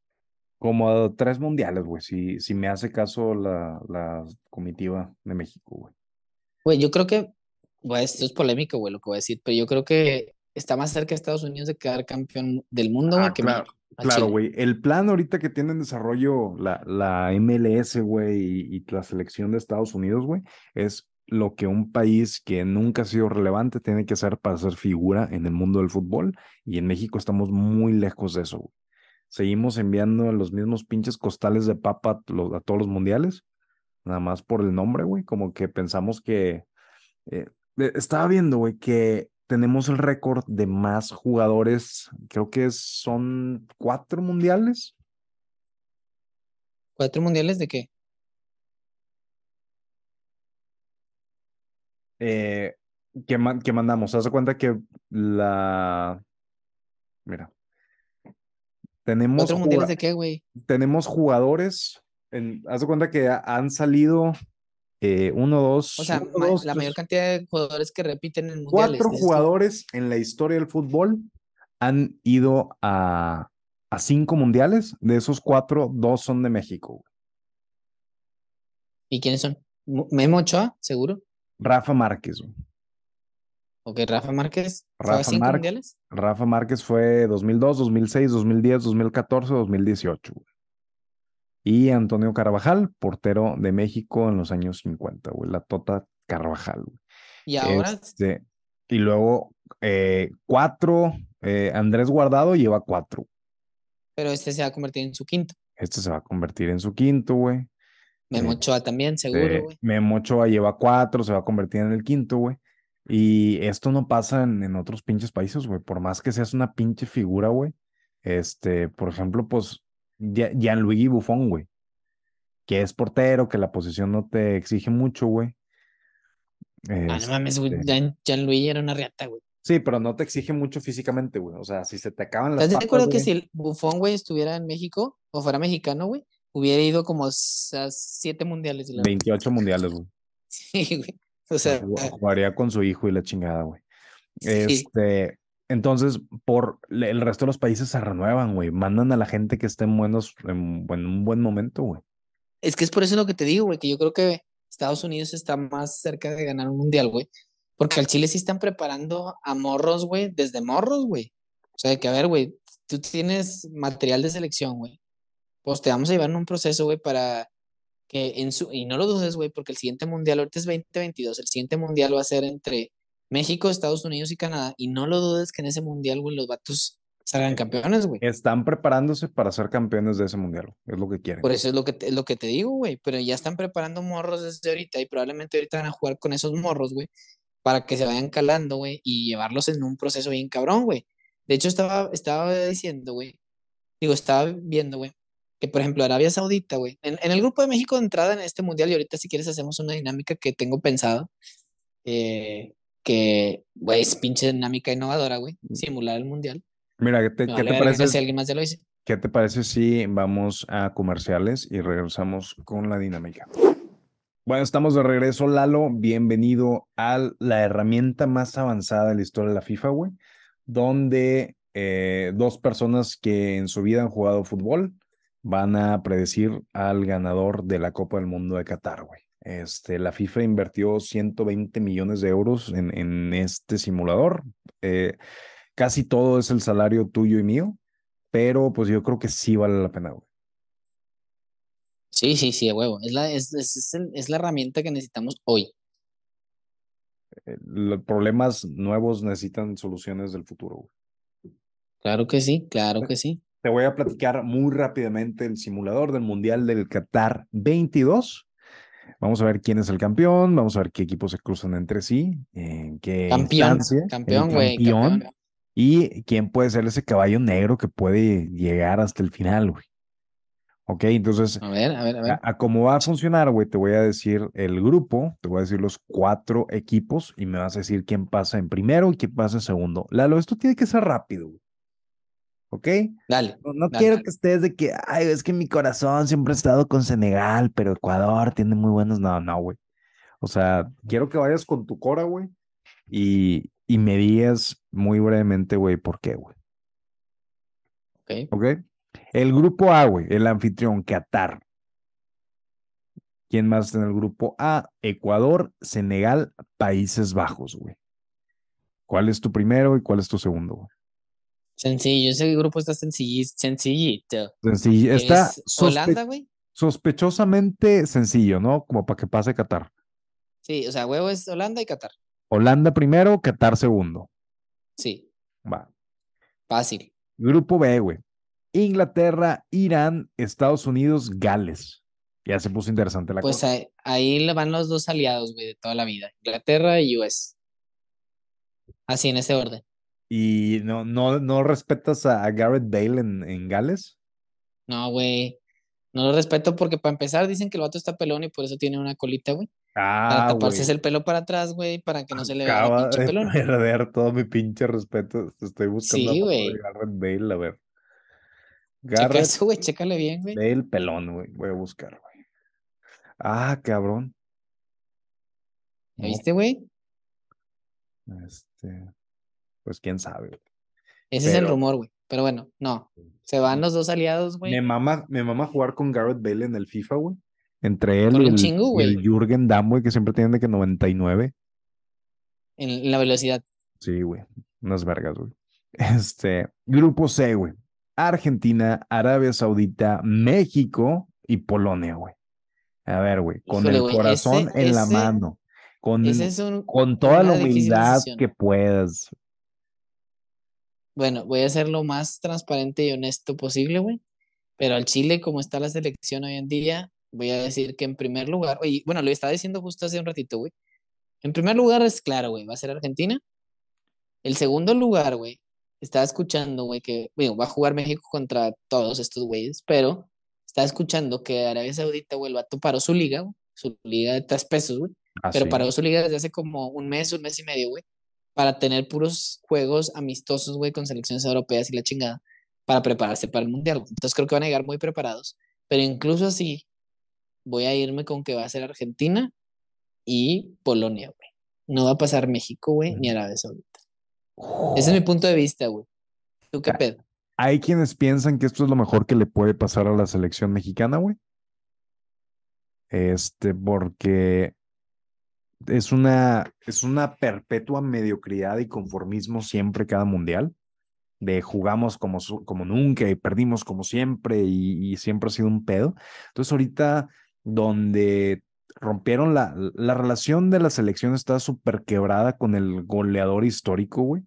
Como tres mundiales, güey. Si, si me hace caso la, la comitiva de México, güey. Güey, yo creo que, güey, esto es polémico, güey, lo que voy a decir, pero yo creo que está más cerca de Estados Unidos de quedar campeón del mundo, Ah, que claro, México. Claro, güey. El plan ahorita que tiene en desarrollo la, la MLS, güey, y, y la selección de Estados Unidos, güey, es lo que un país que nunca ha sido relevante tiene que hacer para ser figura en el mundo del fútbol. Y en México estamos muy lejos de eso, güey. Seguimos enviando los mismos pinches costales de papa a todos los mundiales, nada más por el nombre, güey. Como que pensamos que eh, Eh, Estaba viendo, güey, que tenemos el récord de más jugadores, creo que son cuatro mundiales. ¿Cuatro mundiales de qué? eh, que, man- que mandamos. Haz de cuenta que la... Mira, tenemos, ¿Cuatro mundiales de qué, güey? tenemos jugadores, en, haz de cuenta que ha- han salido eh, uno, dos, O sea, uno, ma- dos, la mayor cantidad de jugadores que repiten en mundiales. cuatro jugadores en la historia del fútbol han ido a, a cinco mundiales. De esos cuatro, dos son de México. güey. ¿Y quiénes son? Mo- Memo Ochoa, seguro. Rafa Márquez. güey. Ok, Rafa Márquez. ¿Fue a Rafa cinco Márquez. mundiales? Rafa Márquez fue 2002, 2006, 2010, 2014, 2018. güey. Y Antonio Carvajal, portero de México en los años 50, güey. La Tota Carvajal. güey. Y ahora, Este, y luego eh, cuatro, eh, Andrés Guardado lleva cuatro. pero este se va a convertir en su quinto. Este se va a convertir en su quinto, güey. Memo Eh, Ochoa también, seguro, güey. Memo Ochoa lleva cuatro, se va a convertir en el quinto, güey. Y esto no pasa en, en otros pinches países, güey. Por más que seas una pinche figura, güey. Este, por ejemplo, pues, Gianluigi Buffon, güey. Que es portero, que la posición no te exige mucho, güey. Ah, no mames, güey. Este, Gianluigi era una riata, güey. Sí, pero no te exige mucho físicamente, güey. O sea, si se te acaban las ¿Estás de acuerdo que si el Buffon, güey, estuviera en México o fuera mexicano, güey, hubiera ido como a siete mundiales? y la- 28 mundiales, güey. Sí, güey. O sea, Jug- Jugaría con su hijo y la chingada, güey. sí. Este, entonces, por el resto de los países se renuevan, güey. Mandan a la gente que esté en buenos, en, un buen momento, güey. Es que es por eso lo que te digo, güey, que yo creo que Estados Unidos está más cerca de ganar un mundial, güey. Porque al Chile sí están preparando a morros, güey, desde morros, güey. O sea, que a ver, güey, tú tienes material de selección, güey. Pues te vamos a llevar en un proceso, güey, para que en su, y no lo dudes, güey, porque el siguiente mundial, ahorita es 2022, el siguiente mundial va a ser entre México, Estados Unidos y Canadá, y no lo dudes que en ese mundial, güey, los vatos salgan campeones, güey. Están preparándose para ser campeones de ese mundial. Es lo que quieren. Por eso es lo que te, es lo que te digo, güey, pero ya están preparando morros desde ahorita y probablemente ahorita van a jugar con esos morros, güey, para que se vayan calando, güey, y llevarlos en un proceso bien cabrón, güey. De hecho, estaba, estaba diciendo, güey, digo, estaba viendo, güey, que por ejemplo Arabia Saudita, güey, en, en el grupo de México de entrada en este mundial, y ahorita si quieres hacemos una dinámica que tengo pensado, eh, que, güey, es pinche dinámica innovadora, güey, simular el mundial. Mira, ¿qué te, qué te parece, si alguien más ya lo dice. qué te parece si vamos a comerciales y regresamos con la dinámica? Bueno, estamos de regreso, Lalo. Bienvenido a la herramienta más avanzada de la historia de la FIFA, güey, donde eh, dos personas que en su vida han jugado fútbol van a predecir al ganador de la Copa del Mundo de Qatar, güey. Este, la FIFA invirtió 120 millones de euros en, en este simulador. Eh, casi todo es el salario tuyo y mío, pero pues yo creo que sí vale la pena, güey. Sí, sí, sí, de huevo. Es la, es, es, el- es la herramienta que necesitamos hoy. Eh, Los problemas nuevos necesitan soluciones del futuro, güey. Claro que sí, claro que sí. Te voy a platicar muy rápidamente el simulador del Mundial del Qatar 22. Vamos a ver quién es el campeón, vamos a ver qué equipos se cruzan entre sí, en qué Campeón, campeón, güey, campeón, y quién puede ser ese caballo negro que puede llegar hasta el final, güey. Ok, entonces, A ver, a ver, a ver. a cómo va a funcionar, güey, te voy a decir el grupo, te voy a decir los cuatro equipos y me vas a decir quién pasa en primero y quién pasa en segundo. Lalo, esto tiene que ser rápido, güey. ¿Ok? Dale. No, no Dale, quiero dale. que estés de que, ay, es que mi corazón siempre ha estado con Senegal, pero Ecuador tiene muy buenos. No, no, güey. O sea, quiero que vayas con tu cora, güey, y, y me digas muy brevemente, güey, por qué, güey. Ok. ¿Ok? El grupo A, güey, el anfitrión, Qatar. ¿Quién más está en el grupo A? Ecuador, Senegal, Países Bajos, güey. ¿Cuál es tu primero y cuál es tu segundo? güey? Sencillo, ese grupo está sencilli- sencillito. Sencillo, está Es sospe- Holanda, güey. sospechosamente sencillo, ¿no? Como para que pase Qatar. Sí, o sea, huevo es Holanda y Qatar. Holanda primero, Qatar segundo. Sí, Va. fácil. Grupo B, güey. Inglaterra, Irán, Estados Unidos, Gales. Ya se puso interesante la Pues cosa. ahí, ahí le van los dos aliados, güey, de toda la vida. Inglaterra y US. Así en ese orden. ¿Y no, no, no respetas a, Garrett Bale en, en Gales? No, güey. No lo respeto porque para empezar dicen que el vato está pelón y por eso tiene una colita, güey. Para Ah, taparse güey. el pelo para atrás, güey, para que no se le vea Acaba pinche de pelón. perder todo mi pinche respeto. Estoy buscando Sí, de güey. Garrett Bale, a ver. Checa Garrett eso, güey, chécale bien, güey. Bale pelón, güey. Voy a buscar, güey. Ah, cabrón. ¿Ya No, viste, güey? este, pues quién sabe. güey. Ese es el rumor, güey. Pero bueno, no. Se van los dos aliados, güey. Me mama, me mama jugar con Garrett Bale en el FIFA, güey. Entre él y el, chingo, el Jürgen Damm, güey, que siempre tienen de que 99. En, la velocidad. Sí, güey. Unas vergas, güey. Este, grupo C, güey. Argentina, Arabia Saudita, México y Polonia, güey. A ver, güey, con Híjole, el güey, corazón ese- en la mano, con, un. con toda la humildad decisión. que puedas. Bueno, voy a ser lo más transparente y honesto posible, güey. Pero al Chile, como está la selección hoy en día, voy a decir que en primer lugar, oye, bueno, lo estaba diciendo justo hace un ratito, güey. En primer lugar es claro, güey, va a ser Argentina. El segundo lugar, güey, estaba escuchando, güey, que, bueno, va a jugar México contra todos estos güeyes, pero estaba escuchando que Arabia Saudita, güey, el vato paró su liga, su liga de tres pesos, güey. Pero Así. paró su liga desde hace como un mes, un mes y medio, güey, para tener puros juegos amistosos, güey, con selecciones europeas y la chingada, para prepararse para el mundial. Entonces creo que van a llegar muy preparados. Pero incluso así, voy a irme con que va a ser Argentina y Polonia, güey. No va a pasar México, güey, ni Arabia Saudita. Ese es mi punto de vista, güey. ¿Tú qué Ah. pedo? Hay quienes piensan que esto es lo mejor que le puede pasar a la selección mexicana, güey. Este, porque es una, es una perpetua mediocridad y conformismo siempre cada mundial. De jugamos como, como nunca y perdimos como siempre y, siempre ha sido un pedo. Entonces, ahorita donde rompieron la, la relación de la selección está súper quebrada con el goleador histórico, güey.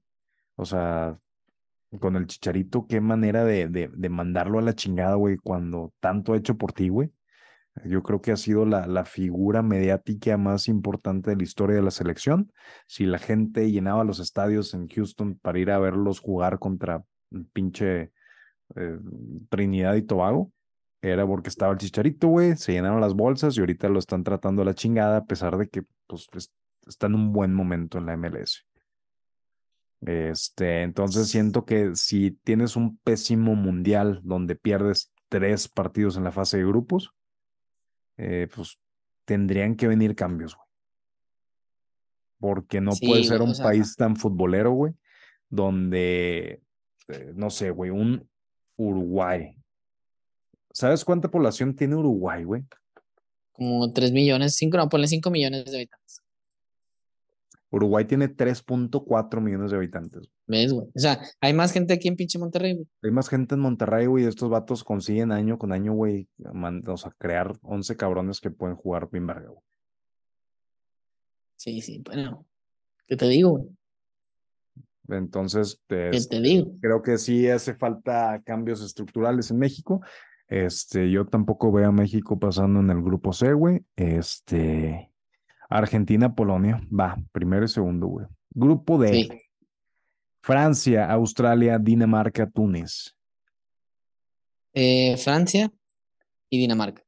O sea, con el Chicharito, qué manera de, de mandarlo a la chingada, güey, cuando tanto ha hecho por ti, güey. Yo creo que ha sido la, la figura mediática más importante de la historia de la selección. Si la gente llenaba los estadios en Houston para ir a verlos jugar contra pinche eh, Trinidad y Tobago, era porque estaba el Chicharito, güey, se llenaron las bolsas y ahorita lo están tratando a la chingada a pesar de que pues, es- está en un buen momento en la MLS. Este, entonces siento que si tienes un pésimo mundial donde pierdes tres partidos en la fase de grupos, eh, pues tendrían que venir cambios, güey. Porque no puede ser un o sea- país tan futbolero, güey, donde, eh, no sé, güey, un Uruguay. ¿Sabes cuánta población tiene Uruguay, güey? Como 3 millones, 5, no, ponle 5 millones de habitantes. Uruguay tiene 3.4 millones de habitantes. ¿Ves, güey? O sea, hay más gente aquí en pinche Monterrey, güey. Hay más gente en Monterrey, güey, y estos vatos consiguen año con año, güey, o sea, crear 11 cabrones que pueden jugar bien verga, güey. Sí, sí, bueno. ¿Qué te digo, güey? Entonces, ¿Qué pues, te digo? creo que sí hace falta cambios estructurales en México. Este, yo tampoco veo a México pasando en el grupo C, güey. Este, Argentina, Polonia, va, primero y segundo, güey. Grupo D, Sí. Francia, Australia, Dinamarca, Túnez Eh, Francia y Dinamarca.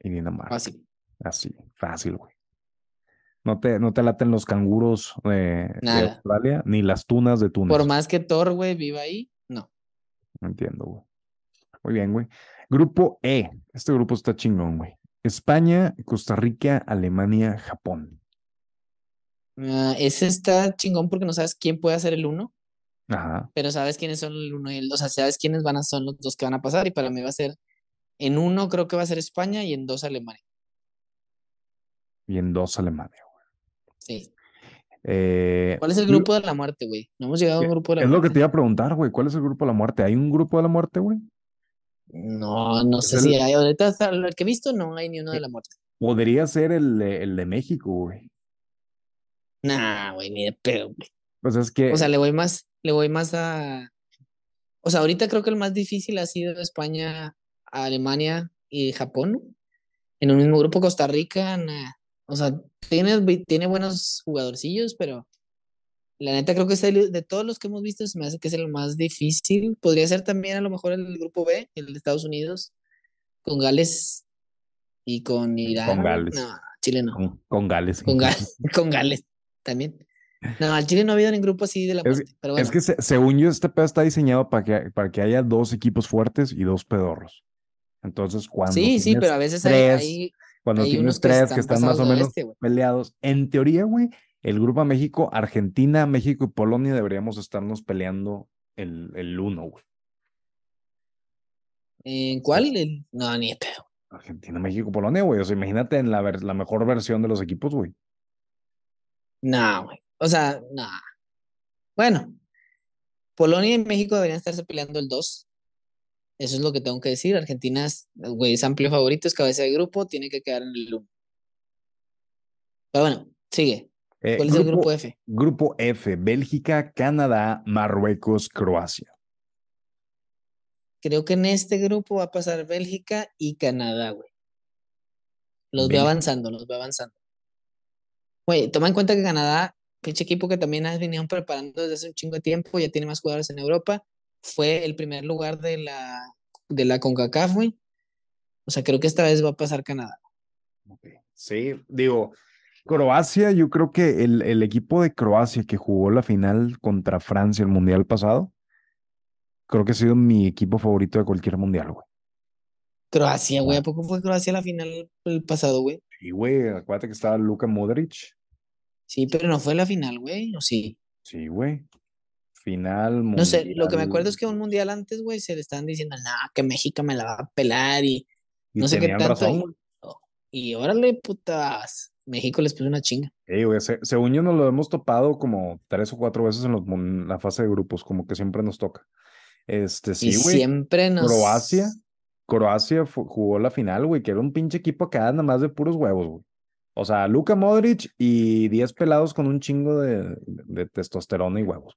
y Dinamarca. Fácil. Así, fácil, güey. No te, no te laten los canguros de. Australia, ni las tunas de Túnez. Por más que Thor, güey, viva ahí, no. No entiendo, güey. Muy bien, güey. Grupo E. Este grupo está chingón, güey. España, Costa Rica, Alemania, Japón. Ah, ese está chingón porque no sabes quién puede hacer el uno, Ajá. pero sabes quiénes son el uno y el dos. O sea, sabes quiénes van a son los dos que van a pasar. Y para mí va a ser en uno, creo que va a ser España y en dos, Alemania. Y en dos, Alemania. Sí. Eh, ¿Cuál es el grupo de la muerte, güey? No hemos llegado a un grupo de la Es lo que muerte. te iba a preguntar, güey. ¿Cuál es el grupo de la muerte? ¿Hay un grupo de la muerte, güey? No, no sé si el- hay. Ahorita hasta lo que he visto, no hay ni uno de la muerte. Podría ser el, de- el de México, güey. Nah, güey, ni de pedo, güey. Pues es que O sea, le voy más, le voy más a. O sea, ahorita creo que el más difícil ha sido España, Alemania y Japón. En un mismo grupo, Costa Rica, nah. O sea, tiene, tiene buenos jugadorcillos, pero La neta creo que es el, de todos los que hemos visto, se me hace que es el más difícil. Podría ser también a lo mejor el grupo B, el de Estados Unidos, con Gales y con Irán. Con Gales. No, Chile no. Con, con Gales. Con, Gales, (laughs) (laughs) con Gales también. No, al Chile no ha habido ningún grupo así de la Es, muerte. pero bueno, es que se- según yo, este pedo está diseñado para que, para que haya dos equipos fuertes y dos pedorros. Entonces, cuando sí, sí, pero a veces hay, tres, hay- cuando hay tienes unos que tres están que están más o menos güey. peleados, en teoría, güey, el grupo a México, Argentina, México y Polonia deberíamos estarnos peleando el, el uno, güey. ¿En cuál? No, ni pedo. Argentina, México, Polonia, güey. O sea, imagínate en la, la mejor versión de los equipos, güey. No, güey. O sea, no. Bueno, Polonia y México deberían estarse peleando el 2. Eso es lo que tengo que decir. Argentina es, güey, es amplio favorito, es cabeza de grupo, tiene que quedar en el 1. Pero bueno, sigue. Eh, ¿Cuál es el grupo F? Grupo F, Bélgica, Canadá, Marruecos, Croacia. Creo que en este grupo va a pasar Bélgica y Canadá, güey. Los veo avanzando, los veo avanzando. Güey, toma en cuenta que Canadá, pinche equipo que también has venido preparando desde hace un chingo de tiempo, ya tiene más jugadores en Europa, fue el primer lugar de la, de la CONCACAF, güey. O sea, creo que esta vez va a pasar Canadá. Sí, digo, Croacia, yo creo que el, el equipo de Croacia que jugó la final contra Francia el mundial pasado, creo que ha sido mi equipo favorito de cualquier mundial, güey. Croacia, güey, ¿a poco fue Croacia la final el pasado, güey? Y, güey, acuérdate que estaba Luka Modric. Sí, pero no fue la final, güey, o sí. Sí, güey. Final, No sé, lo que me acuerdo mundial. es que un mundial antes, güey, se le estaban diciendo, nah, que México me la va a pelar y Y no sé qué tanto. razón, y-. Y órale, putas. México les puso una chinga. Sí, güey, se- según yo nos lo hemos topado como tres o cuatro veces en los la fase de grupos, como que siempre nos toca. Este, y sí, güey. siempre nos. Croacia, Croacia jugó la final, güey, que era un pinche equipo acá nada más de puros huevos, güey. O sea, Luka Modric y 10 pelados con un chingo de, de testosterona y huevos.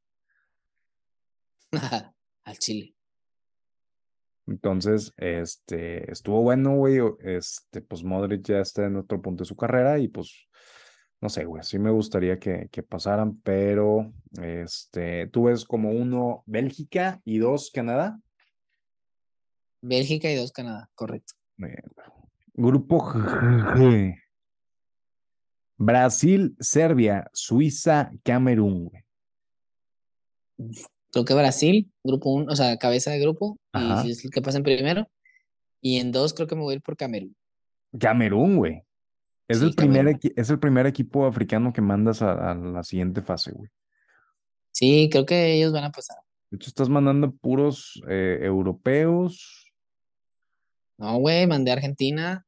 (laughs) Al Chile. Entonces, este, estuvo bueno, güey. Este, pues Modric ya está en otro punto de su carrera y pues, no sé, güey, sí me gustaría que, que pasaran, pero, este, tú ves como uno Bélgica y dos Canadá. Bélgica y dos Canadá, correcto. Bien. Grupo G. Brasil, Serbia, Suiza, Camerún, güey. Creo que Brasil, grupo uno, o sea, cabeza de grupo, Ajá. y es el que pasa en primero. Y en dos creo que me voy a ir por Camerún. Camerún, güey. Es, Sí, el primer es el primer equipo africano que mandas a, a la siguiente fase, güey. Sí, creo que ellos van a pasar. De hecho, estás mandando puros eh, europeos. No, güey, mandé a Argentina,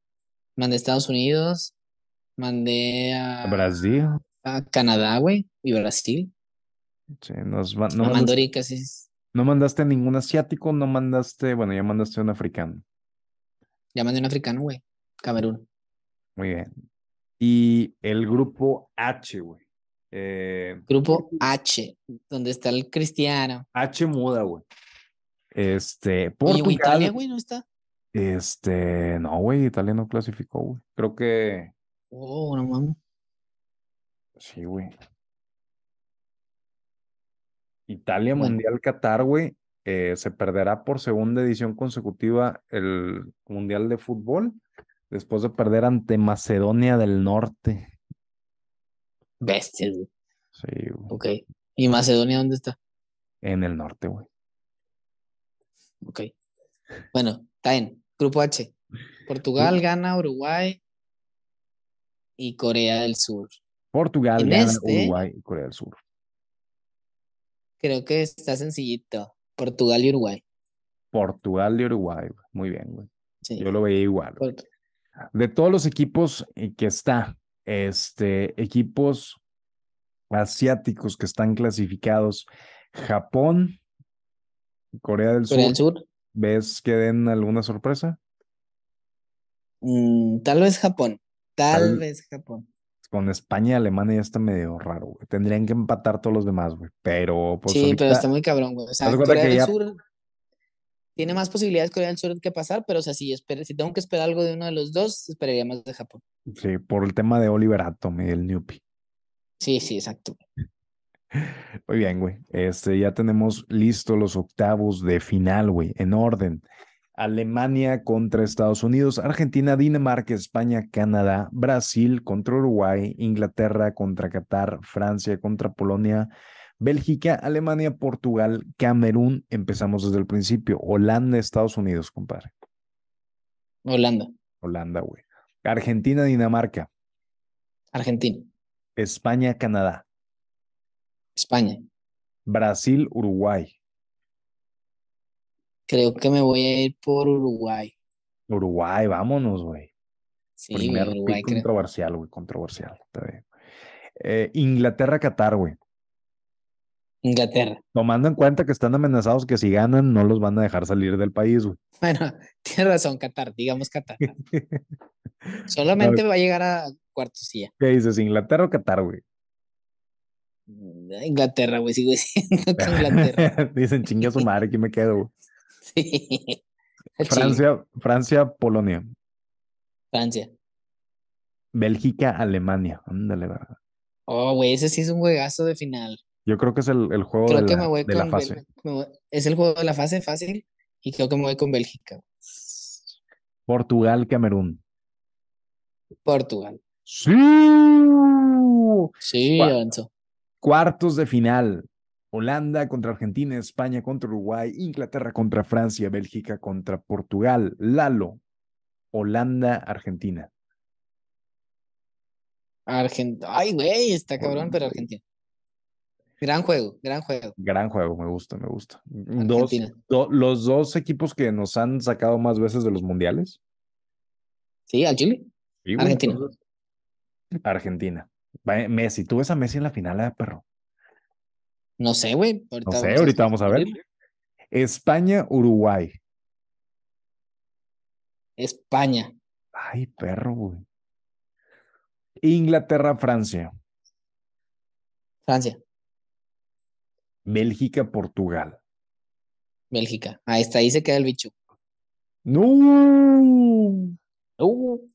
mandé a Estados Unidos, mandé a, Brasil. a Canadá, güey, y Brasil. Sí, nos va- no, No, mandaste, sí. no mandaste a ningún asiático, no mandaste, bueno, ya mandaste un africano. Ya mandé un africano, güey. Camerún. Muy bien. Y el grupo H, güey. Eh, Grupo H, donde está el Cristiano. H muda, güey. Este, Oye, Portugal. Italia, güey, ¿no está? Este, no, güey, Italia no clasificó, güey. Creo que Oh, no mames. sí, güey. Italia Bueno. Mundial Qatar, güey. eh, se perderá por segunda edición consecutiva el Mundial de Fútbol después de perder ante Macedonia del Norte. Bestia, güey. Sí, güey. Ok. ¿Y Macedonia dónde está? En el norte, güey. Ok. Bueno, está bien. Grupo H. Portugal, Ghana, Uruguay y Corea del Sur. Portugal, En Ghana, este- Uruguay y Corea del Sur. Creo que está sencillito. Portugal y Uruguay. Portugal y Uruguay. Muy bien, güey. Sí. Yo lo veía igual. Por- De todos los equipos eh, que está, este, equipos asiáticos que están clasificados, Japón, Corea del Corea del Sur, Sur. ¿ves que den alguna sorpresa? Mm, tal vez Japón. Tal Tal- vez Japón. Con España y Alemania ya está medio raro, güey. Tendrían que empatar todos los demás, güey. Pero pues sí, pero está muy cabrón, güey. O sea, Corea del ya- Sur tiene más posibilidades Corea del Sur que pasar, pero o sea, si, esper- si tengo que esperar algo de uno de los dos, esperaría más de Japón. Sí, por el tema de Oliver Atom y el Newpie. Sí, sí, exacto. (laughs) Muy bien, güey. Este, ya tenemos listos los octavos de final, güey, en orden. Alemania contra Estados Unidos, Argentina, Dinamarca, España, Canadá, Brasil contra Uruguay, Inglaterra contra Qatar, Francia contra Polonia, Bélgica, Alemania, Portugal, Camerún. Empezamos desde el principio. Holanda, Estados Unidos, compadre. Holanda. Holanda, güey. Argentina, Dinamarca. Argentina. España, Canadá. España. Brasil, Uruguay. Creo que me voy a ir por Uruguay. Uruguay, vámonos, güey. Sí, Primer Uruguay creo. controversial, güey, controversial. Eh, Inglaterra, Qatar, güey. Inglaterra. Tomando en cuenta que están amenazados que si ganan no los van a dejar salir del país, güey. (laughs) Bueno, tienes razón, Qatar, digamos Qatar. (laughs) Solamente va a llegar a cuartos y ya. ¿Qué dices, Inglaterra o Qatar, güey? Inglaterra, güey, sigo diciendo que (laughs) Inglaterra. Dicen, chingue a su madre, aquí me quedo, güey. (laughs) Sí. Francia, Francia, Polonia. Francia. Bélgica, Alemania. Ándale, verdad. Oh, güey, ese sí es un juegazo de final. Yo creo que es el, el juego Creo de que la, me voy de la con fase. Bel- me voy- Es el juego de la fase fácil y creo que me voy con Bélgica. Portugal, Camerún. Portugal. Sí. Sí, Gua- avanzó. Cuartos de final. Holanda contra Argentina, España contra Uruguay, Inglaterra contra Francia, Bélgica contra Portugal. Lalo. Holanda, Argentina. Argentina. Ay, güey, está cabrón, pero Argentina. Gran juego, gran juego. Gran juego, me gusta, me gusta. Dos, do- los dos equipos que nos han sacado más veces de los mundiales. Sí, al Chile. Sí, Argentina. Argentina. Messi, ¿tú ves a Messi en la final, eh, perro? No sé, güey. Ahorita No sé, vamos ahorita vamos a ver. descubrir. España, Uruguay. España. Ay, perro, güey. Inglaterra, Francia. Francia. Bélgica, Portugal. Bélgica. Ahí está, ahí se queda el bicho. ¡No! Uh,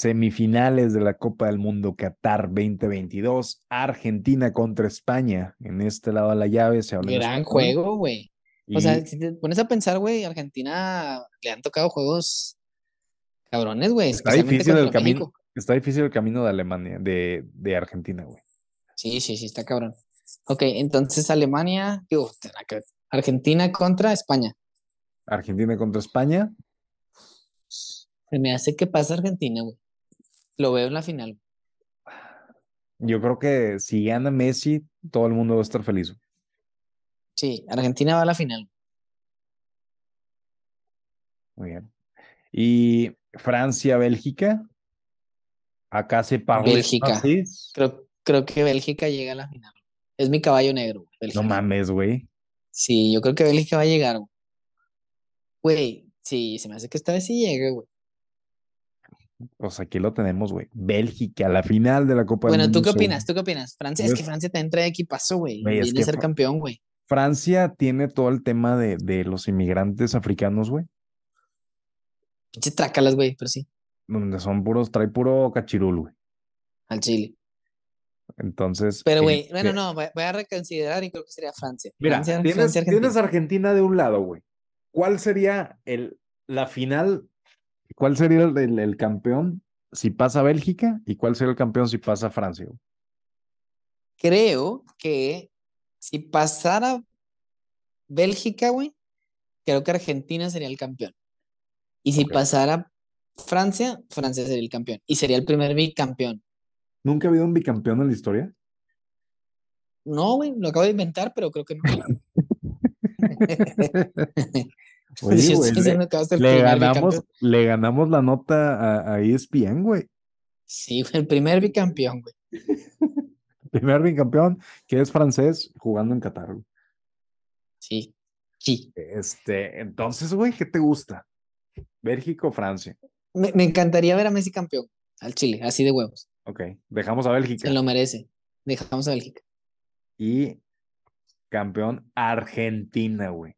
Semifinales de la Copa del Mundo Qatar 2022. Argentina contra España. En este lado de la llave se habla gran juego, güey. O sea, si te pones a pensar, güey, Argentina le han tocado juegos cabrones, güey. Está difícil el camino. México. Está difícil el camino de Alemania, de, de Argentina, güey. Sí, sí, sí, está cabrón. Ok, entonces Alemania, digo. Argentina contra España. Argentina contra España. Se me hace que pasa Argentina, güey. Lo veo en la final. Yo creo que si gana Messi, todo el mundo va a estar feliz. Sí, Argentina va a la final. Muy bien. Y Francia, Bélgica. Acá se parle Bélgica. Creo, creo que Bélgica llega a la final. Es mi caballo negro, No mames, güey. Sí, yo creo que Bélgica va a llegar, güey. Sí, se me hace que esta vez sí llega, güey. Pues aquí lo tenemos, güey. Bélgica, la final de la Copa del Bueno. ¿tú qué opinas? ¿Tú qué opinas? Francia, es que Pues- Francia también trae equipazo, güey. Viene que a ser campeón, güey. Francia tiene todo el tema de, de los inmigrantes africanos, güey. Pinche trácalas, güey, pero sí, Donde son puros, trae puro cachirul, güey. al Chile. Entonces. Pero, güey, bueno, este, no, voy voy a reconsiderar y creo que sería Francia. Mira, Francia, tienes, Francia, Argentina. tienes Argentina de un lado, güey. ¿Cuál sería el, la final? ¿Cuál sería el, el- el campeón si pasa Bélgica? ¿Y cuál sería el campeón si pasa Francia? Creo que si pasara Bélgica, güey, creo que Argentina sería el campeón. Y si pasara Francia, Francia sería el campeón. Y sería el primer bicampeón. ¿Nunca ha habido un bicampeón en la historia? No, güey, lo acabo de inventar, pero creo que no. (laughs) (laughs) (laughs) Oye, güey, le, ganamos, le ganamos la nota a, a ESPN, güey. Sí, güey, el primer bicampeón, güey. (laughs) Primer bicampeón que es francés jugando en Qatar. güey. Sí, sí. Este, entonces, güey, ¿qué te gusta? ¿Bélgica o Francia? Me, me encantaría ver a Messi campeón al Chile, así de huevos. Ok, dejamos a Bélgica. Se lo merece. Dejamos a Bélgica. Y campeón Argentina, güey.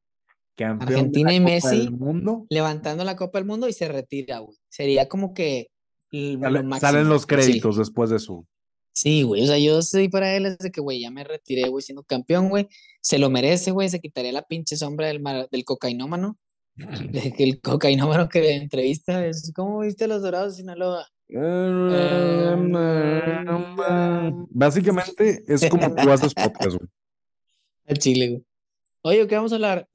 Campeón de Argentina la y Copa Messi. del Mundo. Levantando la Copa del Mundo y se retira, güey. Sería como que Sale- lo salen los créditos después de su. Sí, güey, o sea, yo soy para él desde que, güey, ya me retiré, güey, siendo campeón, güey. Se lo merece, güey, se quitaría la pinche sombra del, mar- del cocainómano. De que el cocainómano que le entrevista es, ¿cómo viste a los Dorados de Sinaloa? Eh, Básicamente es como tú haces podcast, güey. Al chile, güey. Oye, ¿qué vamos a hablar?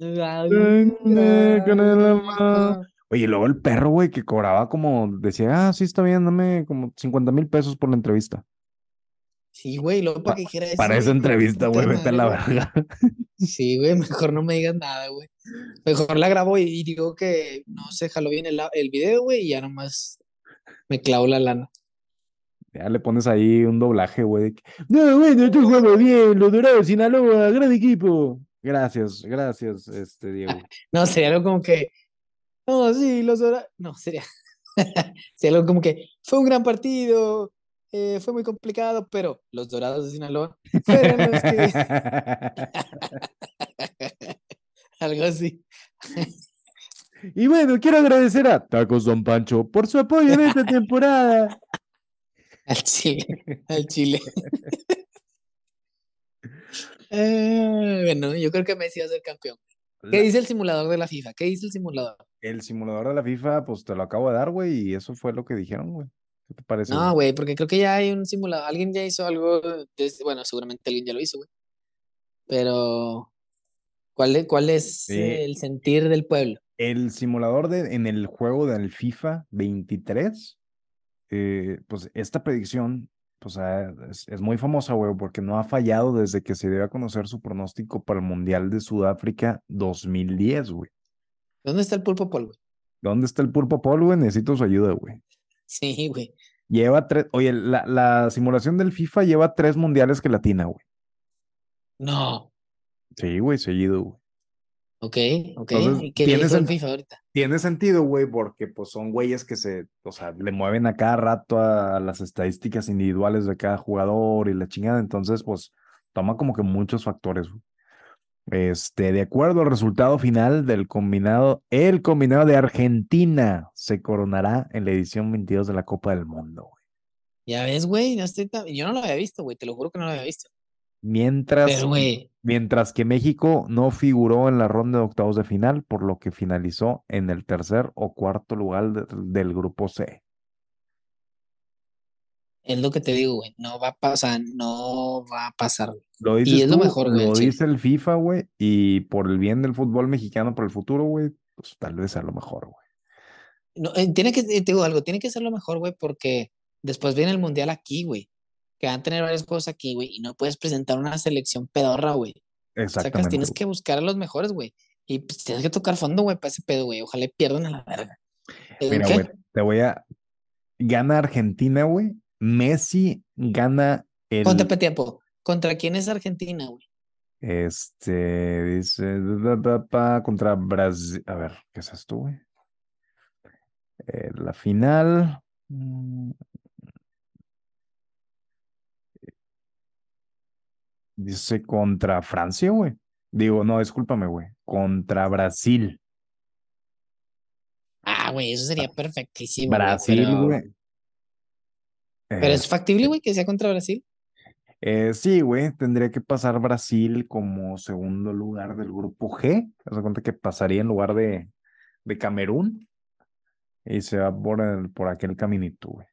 Oye, y luego el perro, güey, que cobraba como, decía, ah, sí, está bien, dame como 50 mil pesos por la entrevista. Sí, güey, luego para que dijera eso. Para esa entrevista, güey, vete a la verga. Sí, güey, mejor no me digas nada, güey. Mejor la grabo y, y digo que no se jaló bien el, video, güey, y ya nomás me clavo la lana. Ya le pones ahí un doblaje, güey. de que, No, bueno, tú juegas bien, los Dorados de Sinaloa, gran equipo. Gracias, gracias, este, Diego. (laughs) No, sería algo como que, no, sí, los Dorados. No, sería, (laughs) sería algo como que fue un gran partido, eh, fue muy complicado, pero los Dorados de Sinaloa (laughs) fueron los que. Algo así. Y bueno, quiero agradecer a Tacos Don Pancho por su apoyo en esta temporada. Al Chile, al Chile. Eh, bueno, yo creo que Messi va a ser campeón. ¿Qué La- dice el simulador de la FIFA? ¿Qué dice el simulador? El simulador de la FIFA, pues te lo acabo de dar, güey, y eso fue lo que dijeron, güey. ¿Qué te parece? No, güey? porque creo que ya hay un simulador. Alguien ya hizo algo. desde- bueno, seguramente alguien ya lo hizo, güey. Pero, ¿cuál es, cuál es Sí. eh, el sentir del pueblo? El simulador de, en el juego del FIFA 23, eh, pues esta predicción, pues ah, es, es muy famosa, güey, porque no ha fallado desde que se dio a conocer su pronóstico para el Mundial de Sudáfrica 2010, güey. ¿Dónde está el pulpo polvo? ¿Dónde está el Pulpo Paul, güey? Necesito su ayuda, güey. Sí, güey. Lleva tres, oye, la, la simulación del FIFA lleva tres mundiales que latina, güey. No. Sí, güey, seguido, güey. Ok, ok. Entonces, ¿Y qué le tienes dijo el en- FIFA ahorita? Tiene sentido, güey, porque pues son güeyes que se, o sea, le mueven a cada rato a las estadísticas individuales de cada jugador y la chingada, entonces pues toma como que muchos factores. güey. Este, de acuerdo al resultado final del combinado, el combinado de Argentina se coronará en la edición 22 de la Copa del Mundo, güey. Ya ves, güey. no estoy tan- Yo no lo había visto, güey. Te lo juro que no lo había visto. Mientras, Pero, mientras que México no figuró en la ronda de octavos de final, por lo que finalizó en el tercer o cuarto lugar de- del grupo C. Es lo que te digo, güey. No va a pasar, no va a pasar. Lo dices es lo mejor, güey, lo chile. dice el FIFA, güey, y por el bien del fútbol mexicano para el futuro, güey, pues tal vez sea lo mejor, güey. No, eh, tiene que, eh, te digo algo, tiene que ser lo mejor, güey, porque después viene el mundial aquí, güey. Que van a tener varias cosas aquí, güey. Y no puedes presentar una selección pedorra, güey. Sacas, Exactamente. tienes güey. que buscar a los mejores, güey. Y pues tienes que tocar fondo, güey, para ese pedo, güey. Ojalá pierdan a la verga. ¿Eh, Mira, güey, te voy a. Gana Argentina, güey. Messi gana el. Contra pe- tiempo. ¿Contra quién es Argentina, güey? Este, dice, contra Brasil. A ver, ¿qué es esto, güey? Eh, la final. Dice contra Francia, güey. Digo, no, discúlpame, güey. Contra Brasil. Ah, güey, eso sería perfectísimo. Brasil, güey. Pero Eh, es factible, güey, que sea contra Brasil. eh, sí, güey, tendría que pasar Brasil como segundo lugar del grupo G. Haz de cuenta que pasaría en lugar de, de Camerún y se va por, el- por aquel caminito, güey.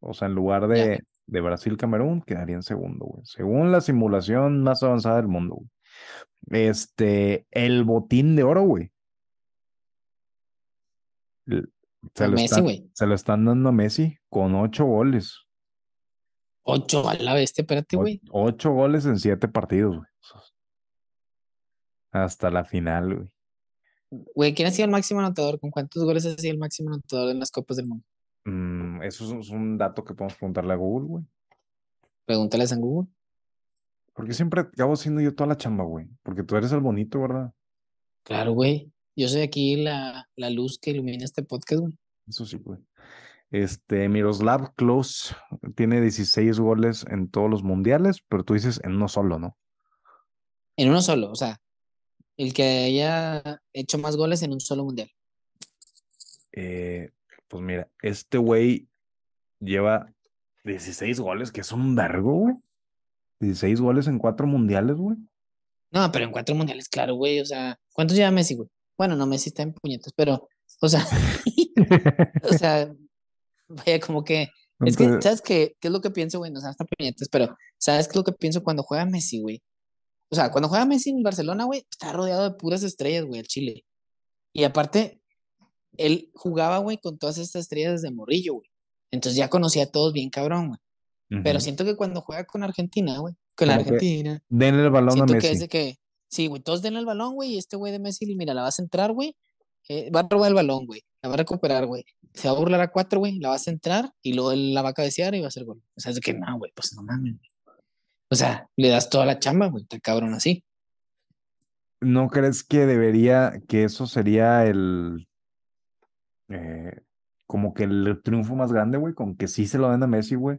O sea, en lugar de, de Brasil-Camerún, quedaría en segundo, güey. Según la simulación más avanzada del mundo, güey. Este, el botín de oro, güey. Se lo, Messi, están, güey. se lo están dando a Messi con ocho goles. Ocho a la bestia, espérate, güey. Ocho goles en siete partidos, güey. Hasta la final, güey. Güey, ¿quién ha sido el máximo anotador? ¿Con cuántos goles ha sido el máximo anotador en las Copas del Mundo? Mm, eso es, un dato que podemos preguntarle a Google, güey. Pregúntale a San Google. Porque siempre acabo siendo yo toda la chamba, güey. Porque tú eres el bonito, ¿verdad? Claro, güey. Yo soy aquí la, la luz que ilumina este podcast, güey. Eso sí, güey. Este, Miroslav Klose tiene 16 goles en todos los mundiales, pero tú dices en uno solo, ¿no? En uno solo, o sea, el que haya hecho más goles en un solo mundial. Eh, pues mira, este güey lleva 16 goles, que es un vergo, güey. 16 goles en cuatro mundiales, güey. No, pero en cuatro mundiales, claro, güey. O sea, ¿cuántos lleva Messi, güey? Bueno, no, Messi está en puñetas, pero, o sea, (laughs) o (laughs) sea, vaya, como que. Es que, ¿sabes qué? ¿Qué es lo que pienso, güey? No sean hasta puñetas, pero, ¿sabes qué es lo que pienso cuando juega Messi, güey? O sea, cuando juega Messi en Barcelona, güey, está rodeado de puras estrellas, güey, el Chile. Y aparte, él jugaba, güey, con todas estas estrellas desde morrillo, güey. Entonces ya conocía a todos bien cabrón, güey. Pero siento que cuando juega con Argentina, güey, con la Argentina, denle el balón a siento que es Messi. de que, sí, güey, todos den el balón, güey, y este güey de Messi, mira, la vas a entrar, güey, eh, va a robar el balón, güey, la va a recuperar, güey, se va a burlar a cuatro, güey, la vas a entrar y luego él la va a cabecear y va a hacer gol. O sea, es de que no, güey, pues no mames. güey. O sea, le das toda la chamba, güey, está cabrón así. ¿No crees que debería, que eso sería el, eh, como que el triunfo más grande, güey, con que sí se lo den a Messi, güey,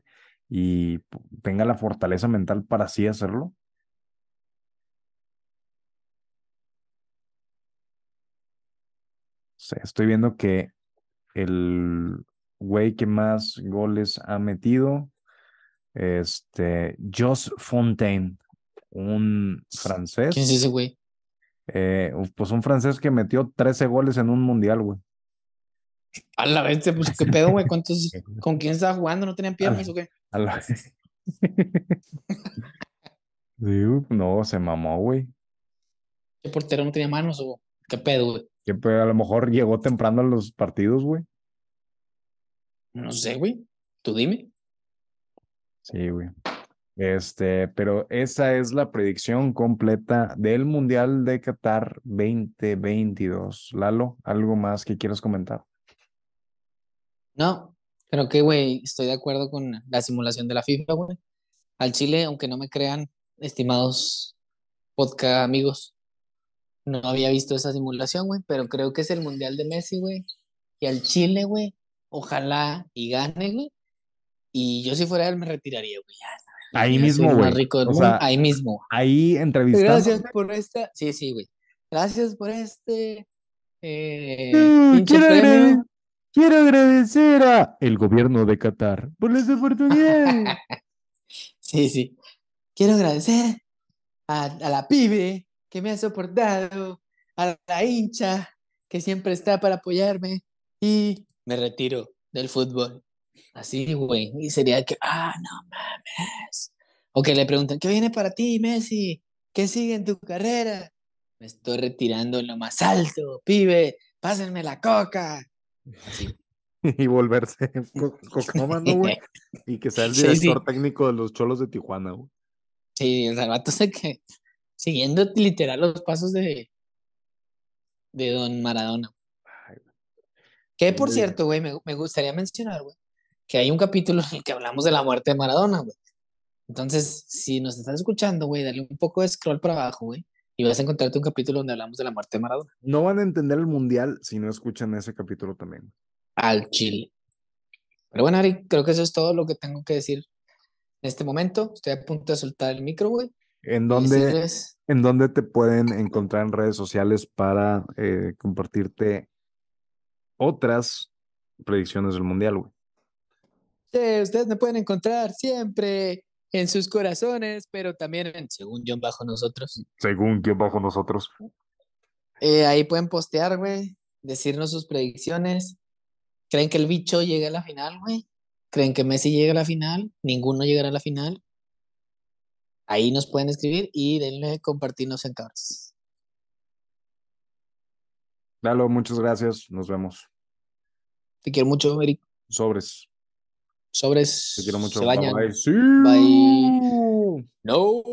y tenga la fortaleza mental para así hacerlo? Estoy viendo que el güey que más goles ha metido, este, Jos Fontaine, un francés, ¿Quién es ese güey? eh, pues un francés que metió 13 goles en un mundial, güey. A la vez, pues, ¿qué (laughs) pedo, güey? ¿Cuántos, con quién estaba jugando? ¿No tenían piernas o qué? A la- (laughs) güey, no, se mamó, güey. ¿Qué portero no tenía manos o qué pedo, güey? Que pues, a lo mejor llegó temprano a los partidos, güey. No sé, güey. Tú dime. Sí, güey. Este, pero esa es la predicción completa del Mundial de Qatar 2022. Lalo, ¿algo más que quieras comentar? No, creo que, güey, estoy de acuerdo con la simulación de la FIFA, güey. Al Chile, aunque no me crean, estimados podcast amigos, no había visto esa simulación, güey, pero creo que es el Mundial de Messi, güey. Y al Chile, güey, ojalá y gane, güey. Y yo si fuera él me retiraría, güey. Ahí mismo, güey. O sea, Ahí mismo. Ahí entrevistando. Gracias por esta. Sí, sí, güey. Gracias por este eh, Mm, pinche premio. Quiero agradecer a el gobierno de Qatar por las oportunidades. (laughs) Sí, sí. Quiero agradecer a, a la pibe que me ha soportado, a la hincha que siempre está para apoyarme y me retiro del fútbol. Así, güey. Y sería que, ah, no mames. O que le preguntan, ¿qué viene para ti, Messi? ¿Qué sigue en tu carrera? Me estoy retirando en lo más alto, pibe. Pásenme la coca. Así. (laughs) y volverse (laughs) güey. Y que sea el director sí. técnico de los Cholos de Tijuana, güey. Sí, o sea, el vato sé que siguiendo literal los pasos de, de Don Maradona. Que por cierto, güey, me, me gustaría mencionar, güey, que hay un capítulo en el que hablamos de la muerte de Maradona, güey. Entonces, si nos estás escuchando, güey, dale un poco de scroll para abajo, güey, y vas a encontrarte un capítulo donde hablamos de la muerte de Maradona. No van a entender el mundial si no escuchan ese capítulo también. Al Chile. Pero bueno, Ari, creo que eso es todo lo que tengo que decir en este momento. Estoy a punto de soltar el micro, güey. ¿En dónde, ¿En dónde te pueden encontrar en redes sociales para eh, compartirte otras predicciones del mundial, güey? Sí, ustedes me pueden encontrar siempre en sus corazones, pero también en Según John Bajo Nosotros. Según que bajo nosotros. Eh, ahí pueden postear, güey, decirnos sus predicciones. ¿Creen que el bicho llegue a la final, güey? ¿Creen que Messi llegue a la final? ¿Ninguno llegará a la final? Ahí nos pueden escribir y denle compartirnos en cabras. Lalo, muchas gracias. Nos vemos. Te quiero mucho, Eric. Sobres. Sobres. Te quiero mucho. Se bañan. Bye, bye. Sí. Bye. No.